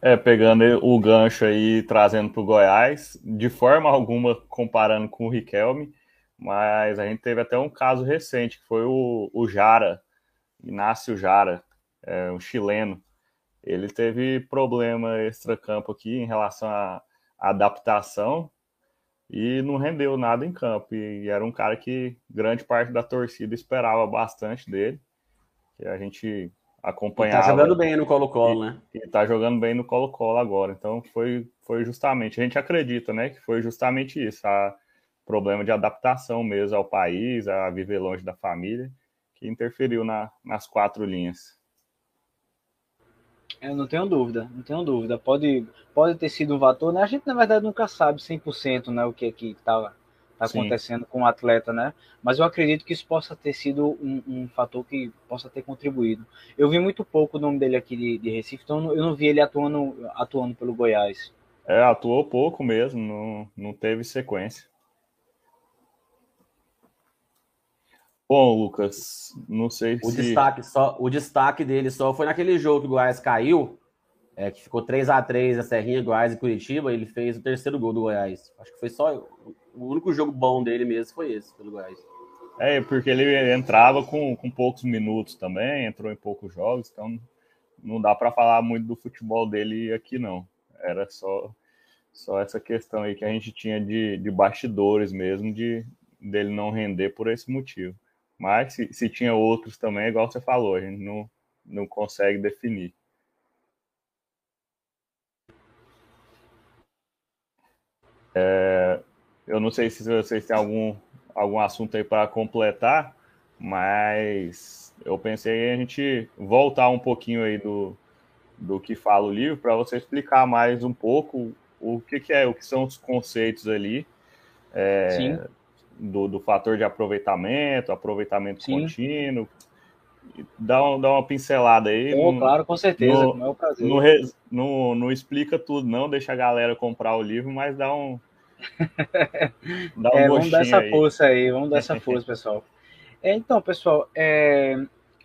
É, pegando o gancho aí, trazendo para o Goiás, de forma alguma comparando com o Riquelme, mas a gente teve até um caso recente, que foi o, o Jara, Inácio Jara, é, um chileno. Ele teve problema extracampo aqui em relação a, adaptação e não rendeu nada em campo. E era um cara que grande parte da torcida esperava bastante dele, que a gente acompanhava. E tá jogando bem no Colo-Colo, né? E tá jogando bem no Colo-Colo agora. Então foi, foi justamente, a gente acredita, né, que foi justamente isso, a problema de adaptação mesmo ao país, a viver longe da família, que interferiu na, nas quatro linhas. Eu não tenho dúvida, não tenho dúvida. Pode, pode ter sido um fator, né? A gente, na verdade, nunca sabe 100% né, o que é que está tá acontecendo com o atleta, né? Mas eu acredito que isso possa ter sido um, um, fator que possa ter contribuído. Eu vi muito pouco o nome dele aqui de, de Recife, então eu não vi ele atuando, atuando pelo Goiás. É, atuou pouco mesmo, não, não teve sequência. Bom, Lucas, não sei o se. Destaque só, o destaque dele só foi naquele jogo que o Goiás caiu, é, que ficou 3 a 3 a Serrinha, Goiás e Curitiba. Ele fez o terceiro gol do Goiás. Acho que foi só. O único jogo bom dele mesmo foi esse, pelo Goiás. É, porque ele entrava com, com poucos minutos também, entrou em poucos jogos, então não dá para falar muito do futebol dele aqui, não. Era só, só essa questão aí que a gente tinha de, de bastidores mesmo, de dele não render por esse motivo. Mas se, se tinha outros também, igual você falou, a gente não, não consegue definir. É, eu não sei se vocês têm algum, algum assunto aí para completar, mas eu pensei em a gente voltar um pouquinho aí do, do que fala o livro para você explicar mais um pouco o que, que, é, o que são os conceitos ali. É, Sim do, do fator de aproveitamento, aproveitamento Sim. contínuo. Dá, um, dá uma pincelada aí. Oh, claro, com certeza, é no, não explica tudo, não, deixa a galera comprar o livro, mas dá um. *laughs* dá um é, vamos dar essa aí. força aí, vamos dar essa *laughs* força, pessoal. É, então, pessoal, é,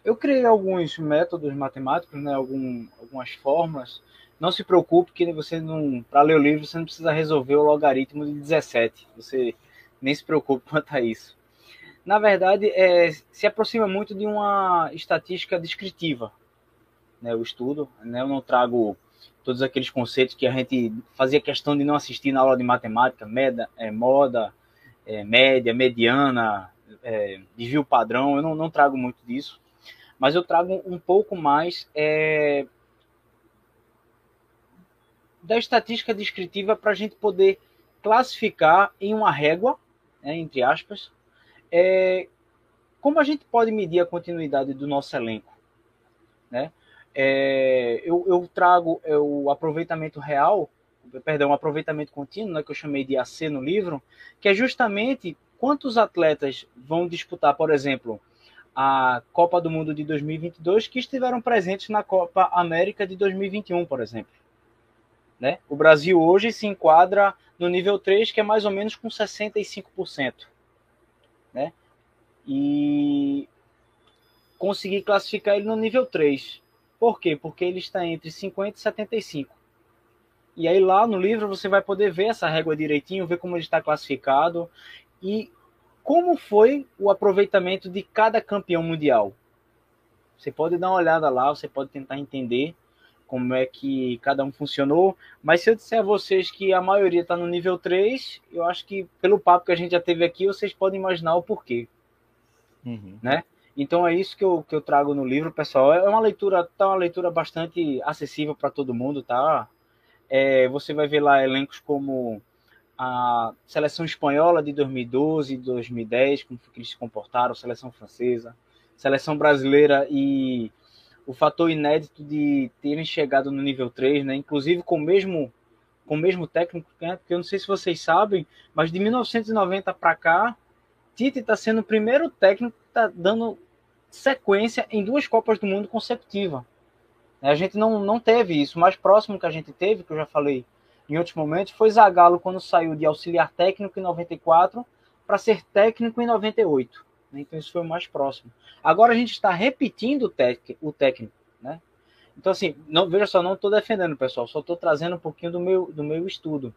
eu criei alguns métodos matemáticos, né, algum, algumas fórmulas. Não se preocupe que você não, para ler o livro, você não precisa resolver o logaritmo de 17. Você nem se preocupe *laughs* quanto a isso. Na verdade, é, se aproxima muito de uma estatística descritiva, né, o estudo. Né, eu não trago todos aqueles conceitos que a gente fazia questão de não assistir na aula de matemática, meda, é, moda, é, média, mediana, é, desvio padrão, eu não, não, trago muito disso, mas eu trago um pouco mais é, da estatística descritiva para a gente poder classificar em uma régua né, entre aspas, é, como a gente pode medir a continuidade do nosso elenco? Né? É, eu, eu, trago é, o aproveitamento real, perdão, o aproveitamento contínuo, né, que eu chamei de AC no livro, que é justamente quantos atletas vão disputar, por exemplo, a Copa do Mundo de 2022 que estiveram presentes na Copa América de 2021, por exemplo. Né? O Brasil hoje se enquadra no nível 3, que é mais ou menos com 65%. Né? E consegui classificar ele no nível 3. Por quê? Porque ele está entre 50 e 75. E aí lá no livro você vai poder ver essa régua direitinho, ver como ele está classificado e como foi o aproveitamento de cada campeão mundial. Você pode dar uma olhada lá, você pode tentar entender como é que cada um funcionou. Mas se eu disser a vocês que a maioria está no nível 3, eu acho que pelo papo que a gente já teve aqui, vocês podem imaginar o porquê. Uhum. Né? Então é isso que eu, que eu trago no livro, pessoal. É uma leitura, tá uma leitura bastante acessível para todo mundo, tá? É, você vai ver lá elencos como a seleção espanhola de 2012 e 2010, como que eles se comportaram, seleção francesa, seleção brasileira e o fator inédito de terem chegado no nível 3, né? Inclusive com o mesmo com o mesmo técnico, né? porque eu não sei se vocês sabem, mas de 1990 para cá, Tite está sendo o primeiro técnico que está dando sequência em duas Copas do Mundo consecutivas. A gente não, não teve isso. O mais próximo que a gente teve, que eu já falei em outros momentos, foi Zagallo quando saiu de auxiliar técnico em 94 para ser técnico em 98. Né? Então isso foi o mais próximo. Agora a gente está repetindo o, tec, o técnico, né? Então assim, não veja só, não estou defendendo, pessoal, só estou trazendo um pouquinho do meu do meu estudo.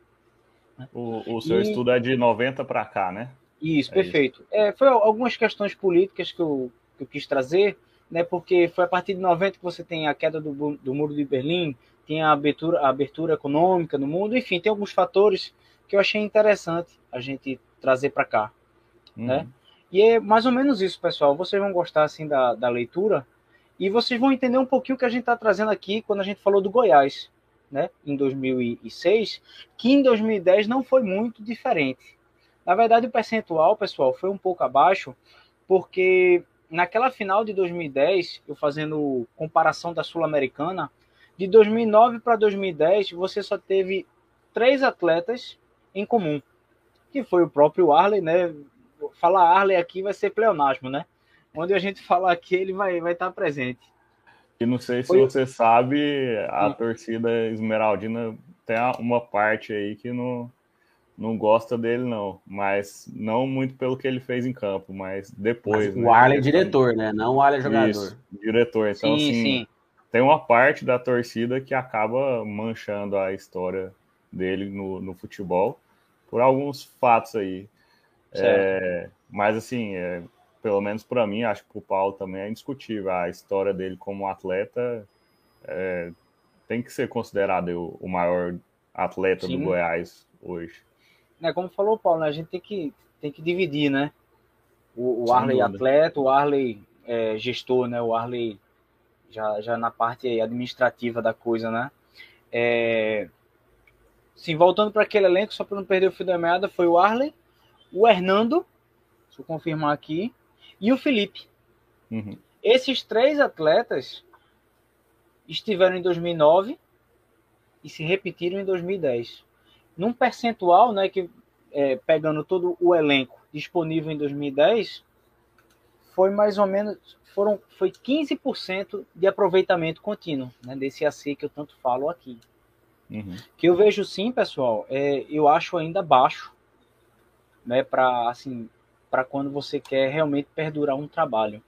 Né? O, o seu e... estudo é de 90 para cá, né? Isso, é perfeito. Isso. É, foi algumas questões políticas que eu, que eu quis trazer, né? Porque foi a partir de 90 que você tem a queda do, do muro de Berlim, tem a abertura, a abertura econômica no mundo, enfim, tem alguns fatores que eu achei interessante a gente trazer para cá, uhum. né? E é mais ou menos isso, pessoal. Vocês vão gostar assim da, da leitura e vocês vão entender um pouquinho o que a gente está trazendo aqui quando a gente falou do Goiás, né? Em 2006, que em 2010 não foi muito diferente. Na verdade, o percentual, pessoal, foi um pouco abaixo, porque naquela final de 2010, eu fazendo comparação da Sul-Americana, de 2009 para 2010, você só teve três atletas em comum, que foi o próprio Arley, né? Falar Arley aqui vai ser pleonasmo, né? Onde a gente falar aqui, ele vai, vai estar presente. E não sei se foi... você sabe, a hum. torcida esmeraldina tem uma parte aí que não, não gosta dele, não. Mas não muito pelo que ele fez em campo, mas depois. Mas né? O Arley é diretor, né? Não o Arley é jogador. Isso, diretor. Então, sim, assim, sim. tem uma parte da torcida que acaba manchando a história dele no, no futebol por alguns fatos aí. É, mas, assim, é, pelo menos para mim, acho que o Paulo também é indiscutível. A história dele como atleta é, tem que ser considerado o, o maior atleta sim. do Goiás hoje né, como falou o Paulo, né, a gente tem que, tem que dividir, né? O, o Arley dúvida. atleta, o Arley é, gestor, né? O Arley já, já na parte administrativa da coisa, né? É, sim, voltando para aquele elenco, só para não perder o fio da meada, foi o Arley, o Hernando, deixa eu confirmar aqui, e o Felipe. Uhum. Esses três atletas estiveram em 2009 e se repetiram em 2010 num percentual, né, que é, pegando todo o elenco disponível em 2010, foi mais ou menos foram foi 15% de aproveitamento contínuo, né, desse AC que eu tanto falo aqui. Uhum. Que eu vejo sim, pessoal, é, eu acho ainda baixo, né, para assim, para quando você quer realmente perdurar um trabalho.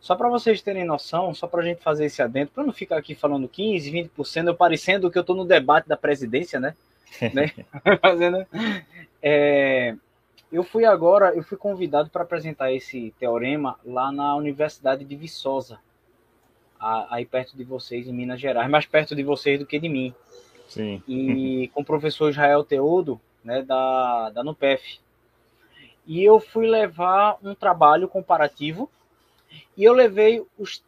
Só para vocês terem noção, só para a gente fazer esse adentro, para não ficar aqui falando 15, 20%, eu parecendo que eu estou no debate da presidência, né? *laughs* né? *laughs* Fazendo. É, eu fui agora, eu fui convidado para apresentar esse teorema lá na Universidade de Viçosa, aí perto de vocês, em Minas Gerais, mais perto de vocês do que de mim. Sim. E com o professor Israel Teodo, né, da, da NUPEF. E eu fui levar um trabalho comparativo e eu levei os,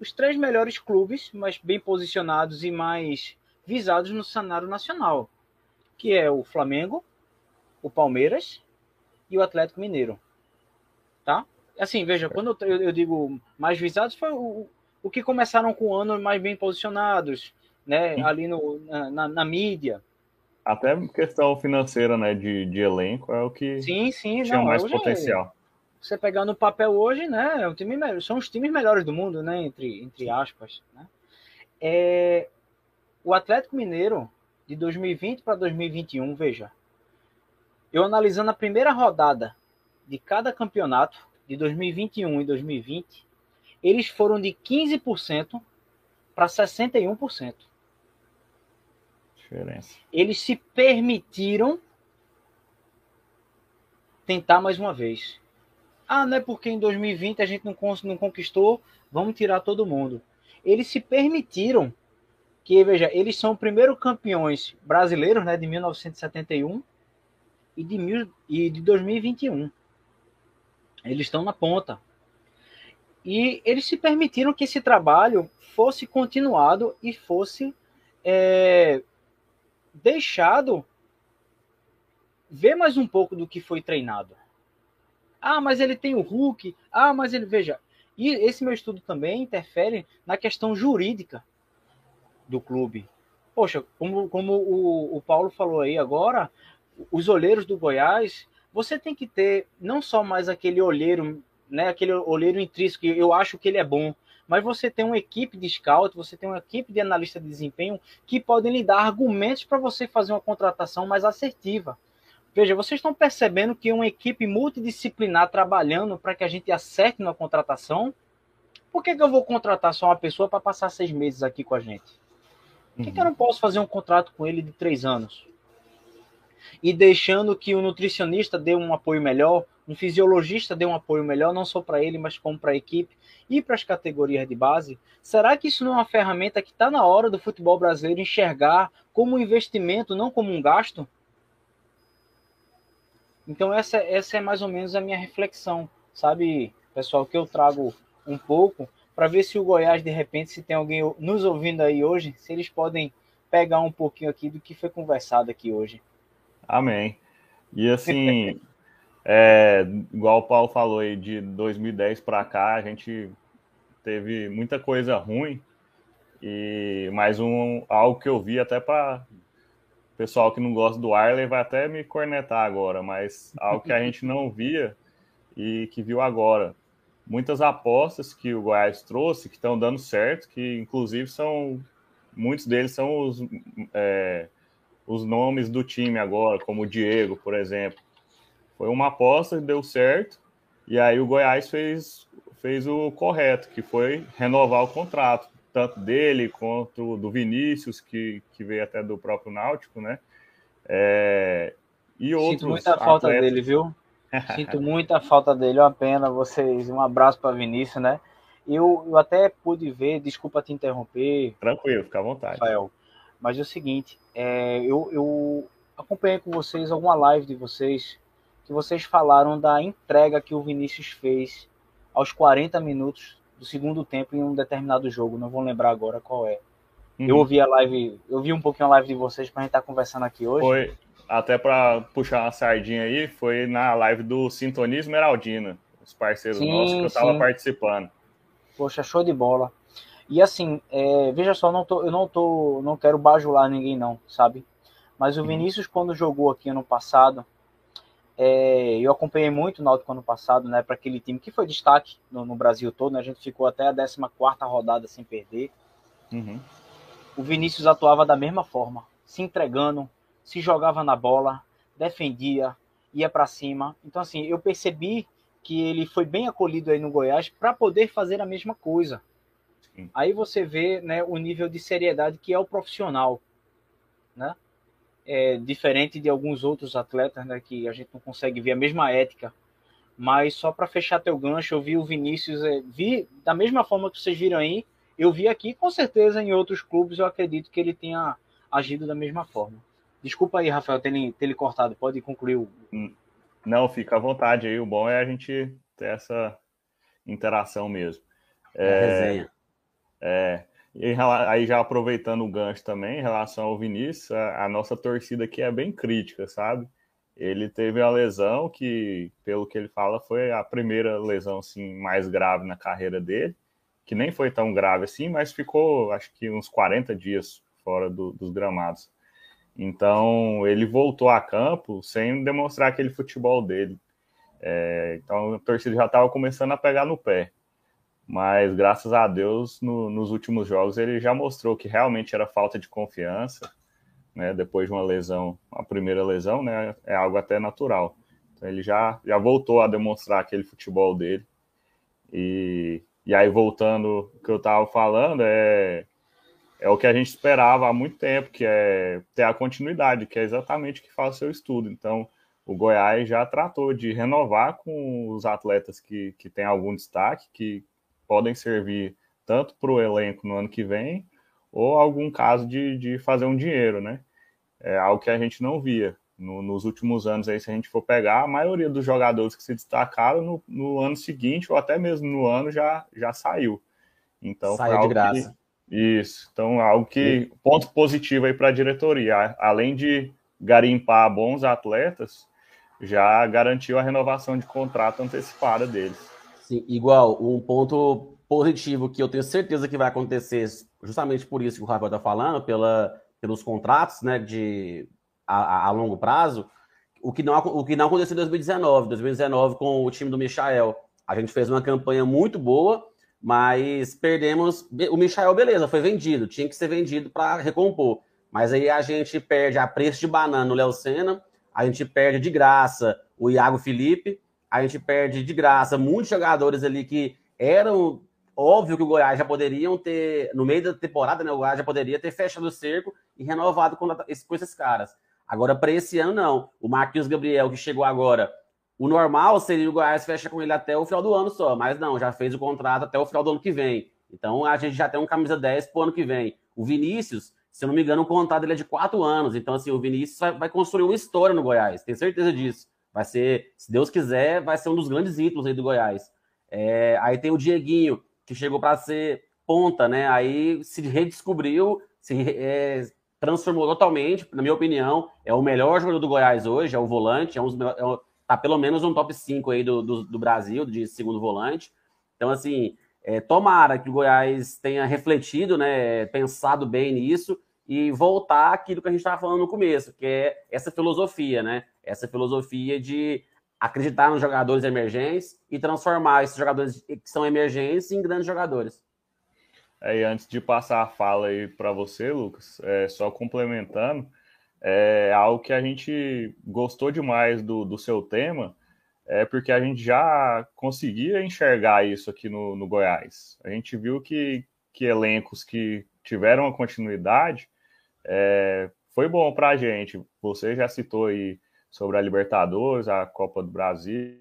os três melhores clubes, mais bem posicionados e mais visados no cenário nacional, que é o Flamengo, o Palmeiras e o Atlético Mineiro. Tá? Assim, veja, quando eu, eu digo mais visados, foi o, o que começaram com o ano mais bem posicionados, né? Ali no, na, na, mídia. Até questão financeira, né? De, de elenco é o que sim, sim, tinha não, mais potencial. Você pegar no papel hoje, né? É um time, são os times melhores do mundo, né? Entre, entre aspas. Né? É, o Atlético Mineiro, de 2020 para 2021, veja, eu analisando a primeira rodada de cada campeonato, de 2021 e 2020, eles foram de 15% para 61%. Diferença. Eles se permitiram tentar mais uma vez. Ah, não é porque em 2020 a gente não conquistou, vamos tirar todo mundo. Eles se permitiram que, veja, eles são o primeiro campeões brasileiros, né, de 1971 e de, mil, e de 2021. Eles estão na ponta. E eles se permitiram que esse trabalho fosse continuado e fosse é, deixado ver mais um pouco do que foi treinado. Ah, mas ele tem o Hulk. Ah, mas ele. Veja, e esse meu estudo também interfere na questão jurídica do clube. Poxa, como, como o, o Paulo falou aí agora, os olheiros do Goiás, você tem que ter não só mais aquele olheiro, né, aquele olheiro intrínseco, eu acho que ele é bom, mas você tem uma equipe de scout, você tem uma equipe de analista de desempenho que podem lhe dar argumentos para você fazer uma contratação mais assertiva. Veja, vocês estão percebendo que uma equipe multidisciplinar trabalhando para que a gente acerte na contratação? Por que, que eu vou contratar só uma pessoa para passar seis meses aqui com a gente? Por que, que eu não posso fazer um contrato com ele de três anos? E deixando que o nutricionista dê um apoio melhor, um fisiologista dê um apoio melhor, não só para ele, mas como para a equipe e para as categorias de base, será que isso não é uma ferramenta que está na hora do futebol brasileiro enxergar como um investimento, não como um gasto? Então essa, essa é mais ou menos a minha reflexão, sabe, pessoal, que eu trago um pouco para ver se o Goiás, de repente, se tem alguém nos ouvindo aí hoje, se eles podem pegar um pouquinho aqui do que foi conversado aqui hoje. Amém. E assim, *laughs* é, igual o Paulo falou aí, de 2010 para cá, a gente teve muita coisa ruim, e mais um algo que eu vi até para pessoal que não gosta do Arley vai até me cornetar agora, mas algo que a gente não via e que viu agora. Muitas apostas que o Goiás trouxe que estão dando certo, que inclusive são muitos deles são os, é, os nomes do time agora, como o Diego, por exemplo. Foi uma aposta que deu certo, e aí o Goiás fez, fez o correto, que foi renovar o contrato, tanto dele quanto do Vinícius, que, que veio até do próprio Náutico, né? É, e outros. Sinto muita atletas... falta dele, viu? *laughs* Sinto muita falta dele, é uma pena vocês. Um abraço para Vinícius, né? Eu, eu até pude ver, desculpa te interromper. Tranquilo, fica à vontade. Rafael, mas é o seguinte, é, eu, eu acompanhei com vocês alguma live de vocês que vocês falaram da entrega que o Vinícius fez aos 40 minutos do segundo tempo em um determinado jogo, não vou lembrar agora qual é. Uhum. Eu ouvi a live, eu vi um pouquinho a live de vocês para a gente estar tá conversando aqui hoje. Foi, até para puxar uma sardinha aí, foi na live do Sintonia Esmeraldina, os parceiros sim, nossos que eu estava participando. Poxa, show de bola. E assim, é, veja só, não tô, eu não tô, não quero bajular ninguém não, sabe? Mas o uhum. Vinícius quando jogou aqui ano passado, é, eu acompanhei muito o Náutico ano passado, né, para aquele time que foi destaque no, no, Brasil todo, né, a gente ficou até a 14 rodada sem perder. Uhum. O Vinícius atuava da mesma forma, se entregando, se jogava na bola, defendia, ia para cima. Então, assim, eu percebi que ele foi bem acolhido aí no Goiás para poder fazer a mesma coisa. Sim. Aí você vê né, o nível de seriedade que é o profissional. Né? É, diferente de alguns outros atletas, né, que a gente não consegue ver a mesma ética. Mas só para fechar teu gancho, eu vi o Vinícius, é, vi da mesma forma que vocês viram aí, eu vi aqui, com certeza em outros clubes eu acredito que ele tenha agido da mesma forma. Desculpa aí, Rafael, ter, ter ele cortado, pode concluir o. Hum, não, fica à vontade aí. O bom é a gente ter essa interação mesmo. É, é resenha. É, e aí, já aproveitando o gancho também, em relação ao Vinícius, a, a, nossa torcida aqui é bem crítica, sabe? Ele teve a lesão que, pelo que ele fala, foi a primeira lesão assim, mais grave na carreira dele, que nem foi tão grave assim, mas ficou acho que uns 40 dias fora do, dos gramados. Então ele voltou a campo sem demonstrar aquele futebol dele. É, então a torcida já estava começando a pegar no pé mas graças a Deus no, nos últimos jogos ele já mostrou que realmente era falta de confiança, né? Depois de uma lesão, a primeira lesão, né? É algo até natural. Então ele já, já voltou a demonstrar aquele futebol dele. E, e aí voltando o que eu estava falando é é o que a gente esperava há muito tempo, que é ter a continuidade, que é exatamente o que faz o seu estudo. Então, o Goiás já tratou de renovar com os atletas que, que têm algum destaque, que, podem servir tanto para o elenco no ano que vem, ou algum caso de, de fazer um dinheiro, né? É algo que a gente não via. No, nos últimos anos, aí, se a gente for pegar, a maioria dos jogadores que se destacaram no, no ano seguinte, ou até mesmo no ano, já, já saiu. Então, saiu de graça. Que, isso. Então, algo que. Ponto positivo aí para a diretoria. Além de garimpar bons atletas, já garantiu a renovação de contrato antecipada deles. Sim, igual, um ponto positivo que eu tenho certeza que vai acontecer, justamente por isso que o Rafael está falando, pela, pelos contratos né, de, a, a, longo prazo, o que, não, o que não aconteceu em 2019. 2019, com o time do Michael, a gente fez uma campanha muito boa, mas perdemos. O Michael, beleza, foi vendido, tinha que ser vendido para recompor. Mas aí a gente perde a preço de banana no Léo Senna, a gente perde de graça o Iago Felipe a gente perde de graça muitos jogadores ali que eram óbvio que o Goiás já poderiam ter, no meio da temporada, né? O Goiás já poderia ter fechado o cerco e renovado com, esses caras. Agora, para esse ano, não. O Marquinhos Gabriel, que chegou agora, O normal seria o Goiás fechar com ele até o final do ano só, mas não, já fez o contrato até o final do ano que vem. Então a gente já tem um camisa 10 pro ano que vem. O Vinícius, se eu não me engano, o contrato dele é de quatro anos. Então, assim, o Vinícius vai, vai construir uma história no Goiás, tenho certeza disso. Vai ser, se Deus quiser, vai ser um dos grandes ídolos aí do Goiás. É, aí tem o Dieguinho, que chegou para ser ponta, né? Aí se redescobriu, se é, transformou totalmente, na minha opinião, é o melhor jogador do Goiás hoje, é o volante, é um, é um tá pelo menos no top 5 aí do, do, do, Brasil, de segundo volante. Então, assim, é, tomara que o Goiás tenha refletido, né, pensado bem nisso e voltar aquilo que a gente estava falando no começo, que é essa filosofia, né? Essa filosofia de acreditar nos jogadores emergentes e transformar esses jogadores que são emergentes em grandes jogadores. É, e antes de passar a fala aí para você, Lucas, é, só complementando, é algo que a gente gostou demais do, do seu tema, é porque a gente já conseguia enxergar isso aqui no, no Goiás. A gente viu que, que elencos que tiveram a continuidade é, foi bom para a gente. Você já citou aí sobre a Libertadores, a Copa do Brasil.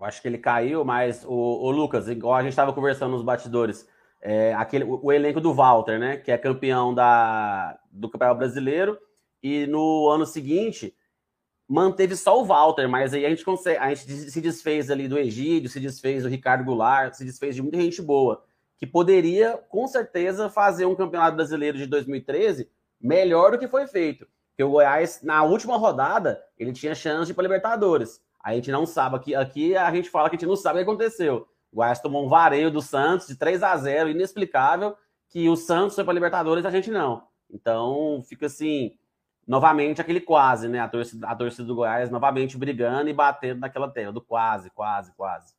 Eu acho que ele caiu, mas o, o Lucas, igual a gente estava conversando nos batidores, é, aquele, o, o, elenco do Walter, né? Que é campeão da, do Campeonato Brasileiro. E no ano seguinte manteve só o Walter, mas aí a gente consegue, a gente se desfez ali do Egídio, se desfez do Ricardo Goulart, se desfez de muita gente boa, que poderia com certeza fazer um campeonato brasileiro de 2013 melhor do que foi feito. Porque o Goiás, na última rodada, ele tinha chance de ir para Libertadores. A gente não sabe, aqui, aqui a gente fala que a gente não sabe o que aconteceu. O Goiás tomou um vareio do Santos de 3 a 0 inexplicável, que o Santos foi para Libertadores a gente não. Então, fica assim, novamente aquele quase, né? A torcida, a torcida do Goiás novamente brigando e batendo naquela tela do quase, quase, quase.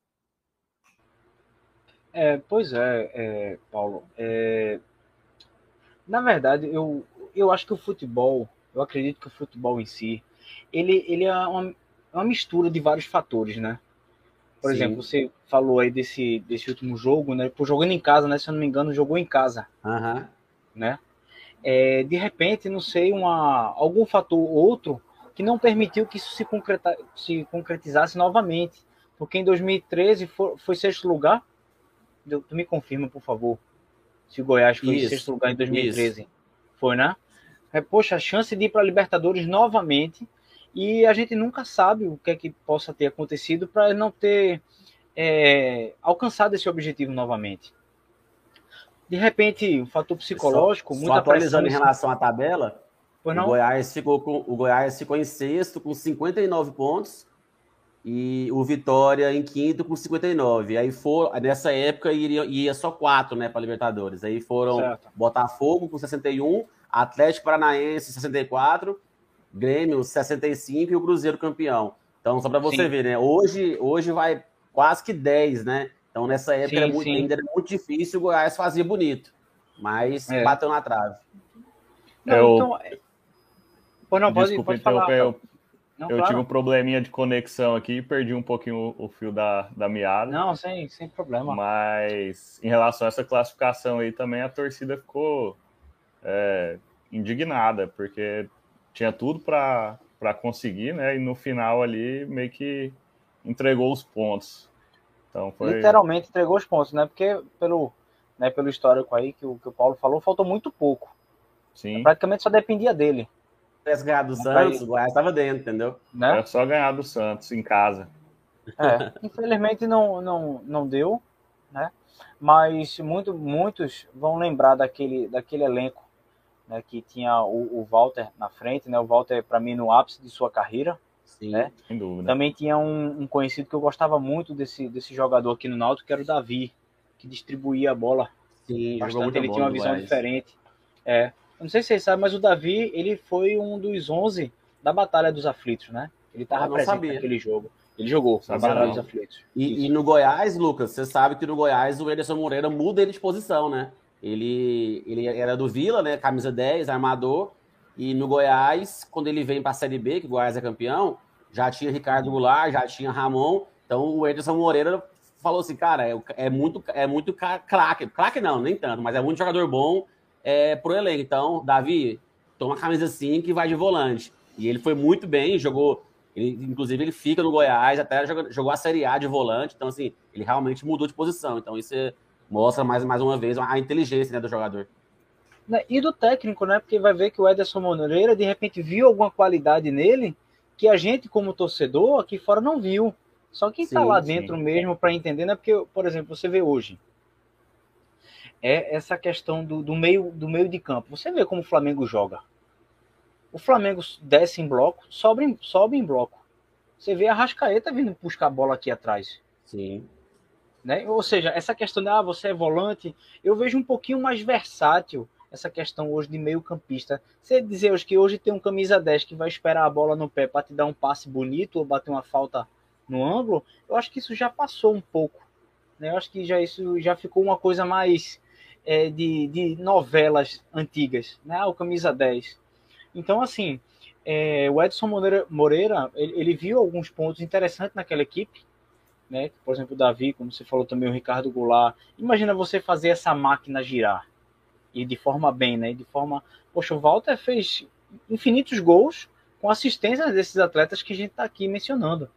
É, pois é, é Paulo. É, na verdade, eu, eu acho que o futebol, eu acredito que o futebol em si, ele, ele é uma, uma mistura de vários fatores, né? Por Sim. exemplo, você falou aí desse, desse último jogo, né? Por jogando em casa, né? Se eu não me engano, jogou em casa. Uhum. Né? É, de repente, não sei, uma, algum fator ou outro que não permitiu que isso se, concreta, se concretizasse novamente. Porque em 2013 foi, foi sexto lugar. Tu me confirma, por favor. Se o Goiás foi isso, sexto lugar em 2013. Isso. Foi, né? É, poxa, a chance de ir para a Libertadores novamente e a gente nunca sabe o que é que possa ter acontecido para não ter é, alcançado esse objetivo novamente. De repente, um fator psicológico, só, só atualizando em relação à tabela, o Goiás, ficou com, o Goiás ficou em sexto com 59 pontos e o Vitória em quinto com 59. Aí for, nessa época iria, ia só quatro né, para Libertadores. Aí foram certo. Botafogo com 61, Atlético Paranaense 64 Grêmio 65 e o Cruzeiro campeão. Então, só para você sim. ver, né? Hoje, hoje vai quase que 10, né? Então, nessa época sim, era muito, ainda era muito difícil, o Goiás fazia bonito, mas é. bateu na trave. Não, eu... então... É, Pô, não, pode, pode falar. Eu, não, eu claro. tive um probleminha de conexão aqui perdi um pouquinho o, o, fio da, da meada. Não, sem, sem problema. Mas em relação a essa classificação aí também, a torcida ficou é, indignada, porque tinha tudo para conseguir, né? E no final ali meio que entregou os pontos. Então foi... Literalmente entregou os pontos, né? Porque pelo, né, pelo histórico aí que o, que o Paulo falou, faltou muito pouco. Sim. Praticamente só dependia dele. Se tivesse ganhado do Santos, o Goiás estava dentro, entendeu? Né? Era só ganhar do Santos em casa. É, infelizmente não, não, não deu, né? Mas muito, muitos vão lembrar daquele, daquele elenco né, que tinha o, o, Walter na frente, né? O Walter para mim no ápice de sua carreira, Sim, né? Sem dúvida. Também tinha um, um, conhecido que eu gostava muito desse, desse jogador aqui no Náutico, que era o Davi, que distribuía a bola. Sim, bastante. Ele tinha uma visão diferente. É, eu não sei se vocês sabem, mas o Davi, ele foi um dos 11 da Batalha dos Aflitos, né? Ele estava presente sabia. naquele jogo. Ele jogou na Batalha dos Aflitos. E, e, no Goiás, Lucas, você sabe que no Goiás o Ederson Moreira muda ele de posição, né? Ele, ele era do Vila, né? Camisa 10, armador. E no Goiás, quando ele vem para a Série B, que o Goiás é campeão, já tinha Ricardo Goulart, já tinha Ramon. Então o Ederson Moreira falou assim, cara, é, é muito, é muito craque. Craque não, nem tanto, mas é muito jogador bom é, pro elenco. Então, Davi, toma a camisa 5 e vai de volante. E ele foi muito bem, jogou. Ele, inclusive, ele fica no Goiás, até jogou, jogou a Série A de volante. Então, assim, ele realmente mudou de posição. Então, isso mostra mais, mais uma vez a inteligência né, do jogador. Né, e do técnico, né? Porque vai ver que o Ederson Moreira, de repente, viu alguma qualidade nele que a gente, como torcedor, aqui fora não viu. Só quem está lá dentro sim. mesmo para entender, né? Porque, por exemplo, você vê hoje é essa questão do, do, meio, do meio de campo. Você vê como o Flamengo joga. O Flamengo desce em bloco, sobe em, sobe em bloco. Você vê a Rascaeta vindo buscar a bola aqui atrás. Sim. Né? Ou seja, essa questão de ah, você é volante, eu vejo um pouquinho mais versátil essa questão hoje de meio campista. Você dizer hoje que hoje tem um camisa 10 que vai esperar a bola no pé para te dar um passe bonito ou bater uma falta no ângulo, eu acho que isso já passou um pouco. Né? Eu acho que já isso já ficou uma coisa mais é, de, de novelas antigas, né? O camisa 10. Então, assim, é, o Edson Moreira, Moreira ele, ele, viu alguns pontos interessantes naquela equipe, né? Por exemplo, o Davi, como você falou também, o Ricardo Goulart. Imagina você fazer essa máquina girar e de forma bem, né? De forma, poxa, o Walter fez infinitos gols com assistência desses atletas que a gente está aqui mencionando,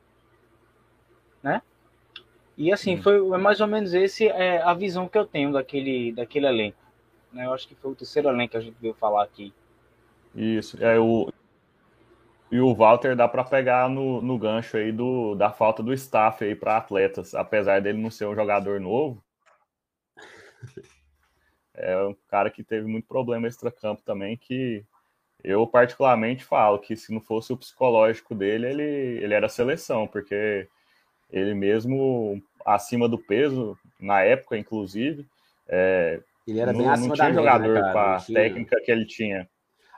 né? E assim, hum. foi é mais ou menos esse é a visão que eu tenho daquele, daquele elenco. Né? Eu acho que foi o terceiro elenco que a gente veio falar aqui. Isso, é o e o Walter dá para pegar no, no gancho aí do, da falta do staff aí para atletas, apesar dele não ser um jogador novo. É um cara que teve muito problema extra-campo também, que eu particularmente falo que se não fosse o psicológico dele, ele, ele era seleção, porque ele mesmo acima do peso, na época, inclusive, é, ele era bem não, acima não tinha da jogador né, com a técnica que ele tinha.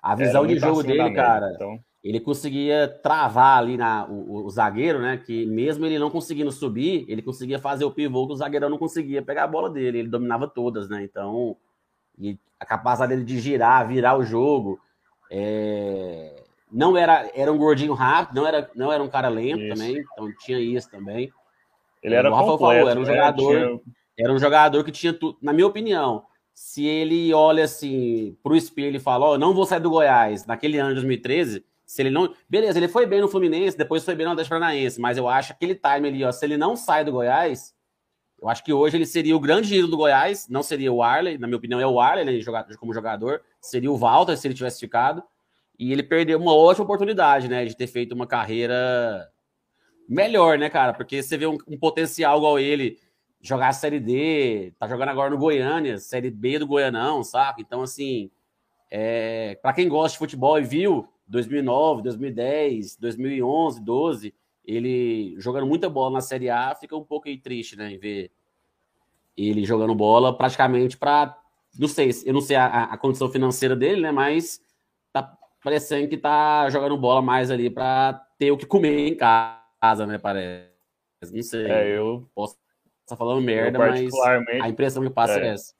A visão de jogo dele, cara, então... ele conseguia travar ali na, o, o, zagueiro, né? Que mesmo ele não conseguindo subir, ele conseguia fazer o pivô que o zagueirão não conseguia pegar a bola dele. Ele dominava todas, né? Então, e a capacidade dele de girar, virar o jogo. É... Não era, era um gordinho rápido, não era, não era um cara lento isso. também, então tinha isso também. Ele era, completo, falou, era um né? jogador, tinha... era um jogador que tinha tudo, na minha opinião. Se ele olha assim pro espelho e fala, ó, oh, não vou sair do Goiás naquele ano de 2013, se ele não, beleza, ele foi bem no Fluminense, depois foi bem no Atlético Paranaense, mas eu acho que aquele time ali, ó, se ele não sai do Goiás, eu acho que hoje ele seria o grande ídolo do Goiás, não seria o Arley, na minha opinião é o Arley, né, como jogador, seria o Walter se ele tivesse ficado. E ele perdeu uma ótima oportunidade, né, de ter feito uma carreira melhor, né, cara? Porque você vê um, um potencial igual ele jogar a Série D, tá jogando agora no Goiânia, Série B do Goianão, saca? Então, assim, é, para quem gosta de futebol e viu 2009, 2010, 2011, 12, ele jogando muita bola na Série A, fica um pouco aí triste, né, em ver ele jogando bola praticamente para não sei, eu não sei a, a, condição financeira dele, né, mas parecendo que tá jogando bola mais ali para ter o que comer em casa, né, parece. Não sei. É, eu posso estar falando merda, mas a impressão que passa é, é essa.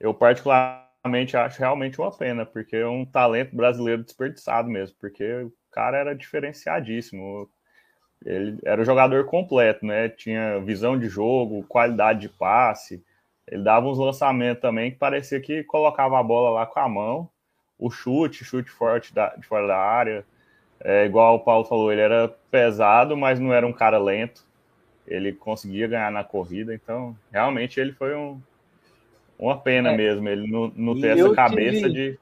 Eu particularmente acho realmente uma pena, porque é um talento brasileiro desperdiçado mesmo, porque o cara era diferenciadíssimo. Ele era o jogador completo, né? Tinha visão de jogo, qualidade de passe. Ele dava uns lançamentos também que parecia que colocava a bola lá com a mão. O chute, chute forte da, de fora da área. É, igual o Paulo falou, ele era pesado, mas não era um cara lento. Ele conseguia ganhar na corrida, então realmente ele foi um, uma pena é, mesmo, ele não, não ter essa cabeça tive, de.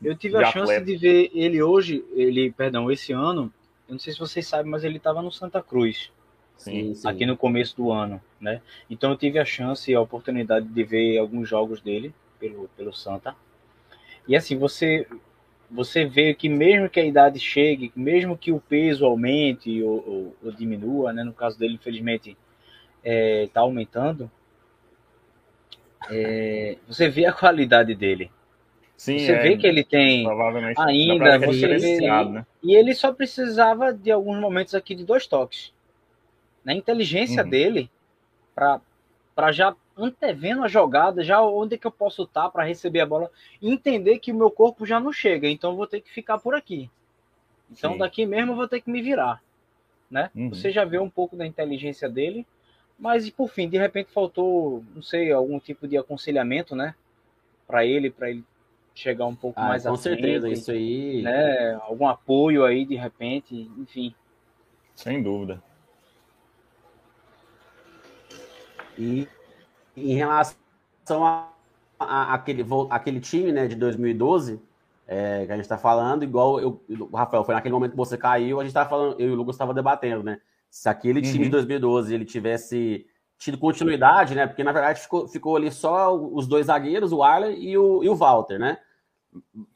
Eu tive de a chance de ver ele hoje, ele, perdão, esse ano, eu não sei se vocês sabem, mas ele estava no Santa Cruz. Sim, sim. Aqui no começo do ano, né? Então eu tive a chance e a oportunidade de ver alguns jogos dele pelo, pelo Santa. E assim, você você vê que mesmo que a idade chegue, mesmo que o peso aumente ou, ou, ou diminua, né? No caso dele, infelizmente, está é, tá aumentando. É, você vê a qualidade dele. Sim, você é, vê que ele tem ainda, você vê, né? e ele só precisava de alguns momentos aqui de dois toques. Na inteligência uhum. dele, para já antevendo a jogada, já onde é que eu posso estar para receber a bola, e entender que o meu corpo já não chega, então eu vou ter que ficar por aqui. Então Sim. daqui mesmo eu vou ter que me virar, né? Uhum. Você já vê um pouco da inteligência dele, mas por fim, de repente faltou, não sei, algum tipo de aconselhamento, né? Para ele, para ele chegar um pouco ah, mais com certeza, isso aí. Né? Algum apoio aí, de repente, enfim. Sem dúvida. E em relação a, a, aquele, aquele time né, de 2012, é, que a gente está falando, igual eu, o Rafael, foi naquele momento que você caiu, a gente estava falando, eu e o Lucas estava debatendo, né? Se aquele time uhum. de 2012 ele tivesse tido continuidade, né? Porque na verdade ficou, ficou ali só os dois zagueiros, o Arlen e o, e o Walter, né?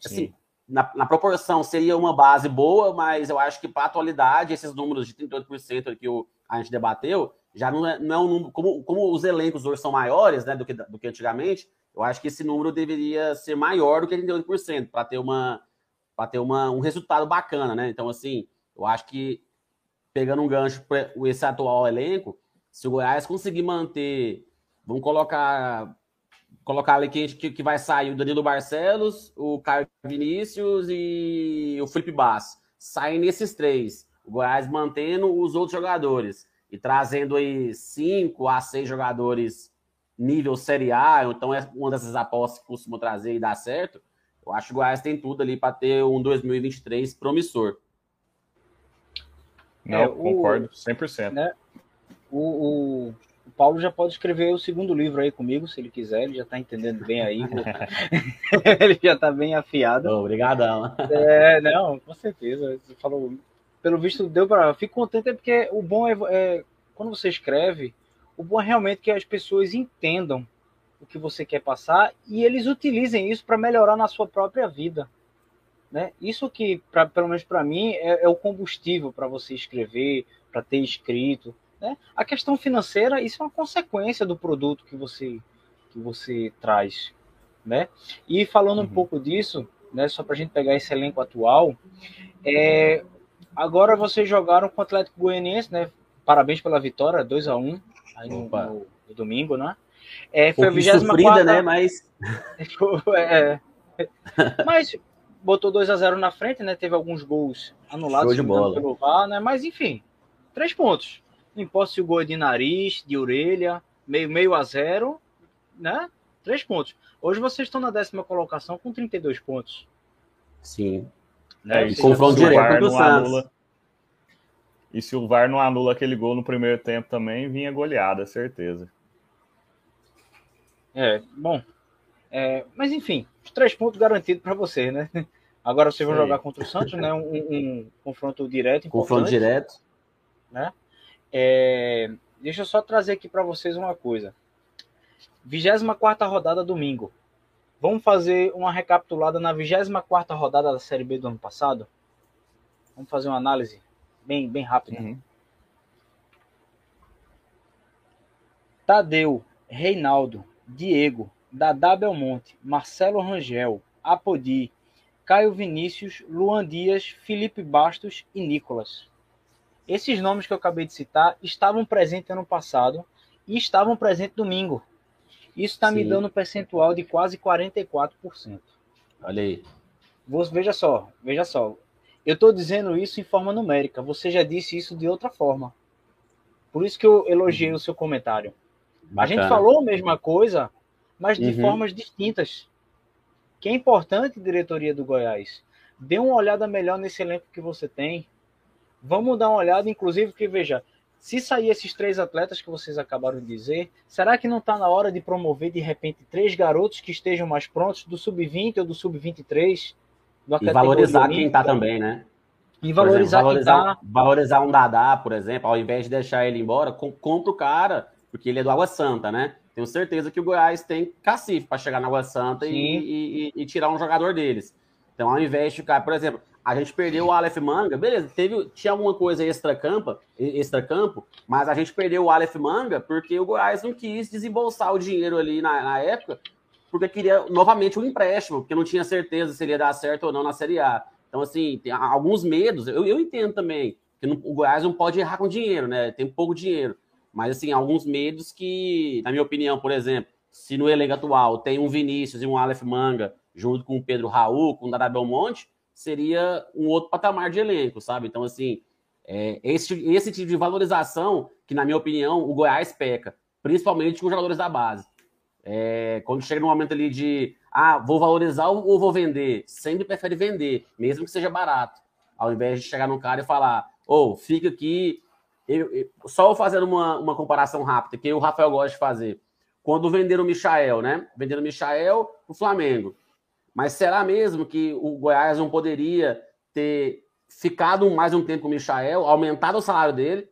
Assim, na, na, proporção seria uma base boa, mas eu acho que para a atualidade, esses números de 38% que o, a gente debateu, já não é, não é um número. Como, como os elencos hoje são maiores né, do, que, do que antigamente, eu acho que esse número deveria ser maior do que 38%, para ter, uma, ter uma, um resultado bacana, né? Então, assim, eu acho que pegando um gancho para esse atual elenco, se o Goiás conseguir manter, vamos colocar colocar ali que, que, vai sair o Danilo Barcelos, o Caio Vinícius e o Felipe Bass. Saem nesses três. O Goiás mantendo os outros jogadores e trazendo aí cinco a seis jogadores nível Série A, então é uma dessas apostas que costuma trazer e dar certo. Eu acho que o Goiás tem tudo ali para ter um 2023 promissor. Não, é, concordo 100%. Né, o, o, o, Paulo já pode escrever o segundo livro aí comigo, se ele quiser, ele já está entendendo bem aí. *laughs* *laughs* ele já está bem afiado. Obrigadão. É, não, com certeza. Você falou, pelo visto deu para. Fico contente é porque o bom é, é quando você escreve, o bom é realmente que as pessoas entendam o que você quer passar e eles utilizem isso para melhorar na sua própria vida. Né? Isso que, pra, pelo menos para mim, é, é, o combustível para você escrever, para ter escrito. Né? A questão financeira, isso é uma consequência do produto que você, que você traz. Né? E falando uhum. um pouco disso, né, só para a gente pegar esse elenco atual, é, agora vocês jogaram com o Atlético Goianiense, né? Parabéns pela vitória, 2 a 1 um, aí no, no, no, domingo, né? É, foi um a 24 quarta... né? Mas. *laughs* é, *laughs* mas botou 2 a 0 na frente, né? Teve alguns gols anulados pelo VAR, né? Mas enfim, três pontos. Não importa se o gol é de nariz, de orelha, meio, meio a zero, né? Três pontos. Hoje vocês estão na décima colocação com 32 pontos. Sim. Né? É, confronto direto do Santos. Anula, e se o VAR não anula aquele gol no primeiro tempo também, vinha goleada, certeza. É, bom. É, mas enfim, os três pontos garantidos para você, né? *laughs* Agora vocês vão Sim. jogar contra o Santos, né? Um, um confronto direto. Confronto direto. Né? É, deixa eu só trazer aqui para vocês uma coisa. 24 rodada domingo. Vamos fazer uma recapitulada na 24 rodada da Série B do ano passado? Vamos fazer uma análise bem, bem rápida. Uhum. Tadeu, Reinaldo, Diego, Dadá Belmonte, Marcelo Rangel, Apodi, Caio Vinícius, Luan Dias, Felipe Bastos e Nicolas. Esses nomes que eu acabei de citar estavam presentes ano passado e estavam presentes domingo. Isso está me dando um percentual de quase 44%. Olha aí. veja só, veja só. Eu estou dizendo isso em forma numérica. Você já disse isso de outra forma. Por isso que eu elogiei uhum. o seu comentário. Bacana. A gente falou a mesma coisa, mas de uhum. formas distintas. Que é importante, diretoria do Goiás. Dê uma olhada melhor nesse elenco que você tem. Vamos dar uma olhada, inclusive, que veja, se sair esses três atletas que vocês acabaram de dizer, será que não está na hora de promover de repente três garotos que estejam mais prontos do sub-20 ou do sub-23? E valorizar quem está também, né? E valorizar, exemplo, valorizar, tá... valorizar um Dadá, por exemplo, ao invés de deixar ele embora, compra o cara, porque ele é do Água Santa, né? Tenho certeza que o Goiás tem cacife para chegar na Água Santa e, e, e, tirar um jogador deles. Então, ao invés de ficar, por exemplo, a gente perdeu o Aleph Manga, beleza, teve, tinha alguma coisa extra-campo, extra -campo, mas a gente perdeu o Aleph Manga porque o Goiás não quis desembolsar o dinheiro ali na, na época, porque queria novamente um empréstimo, porque não tinha certeza se ia dar certo ou não na Série A. Então, assim, tem alguns medos, eu, eu entendo também, que não, o Goiás não pode errar com dinheiro, né? Tem pouco dinheiro. Mas, assim, alguns medos que, na minha opinião, por exemplo, se no elenco atual tem um Vinícius e um Aleph Manga, junto com o Pedro Raul, com o Dada Belmonte, seria um outro patamar de elenco, sabe? Então, assim, é, esse, esse tipo de valorização que, na minha opinião, o Goiás peca, principalmente com os jogadores da base. É, quando chega no momento ali de ah, vou valorizar ou vou vender? Sempre prefere vender, mesmo que seja barato. Ao invés de chegar num cara e falar, ou oh, fica aqui. Eu, eu, só fazendo uma, uma comparação rápida, que o Rafael gosta de fazer. Quando venderam o Michael, né? Venderam o Michael o Flamengo. Mas será mesmo que o Goiás não poderia ter ficado mais um tempo com o Michael, aumentado o salário dele?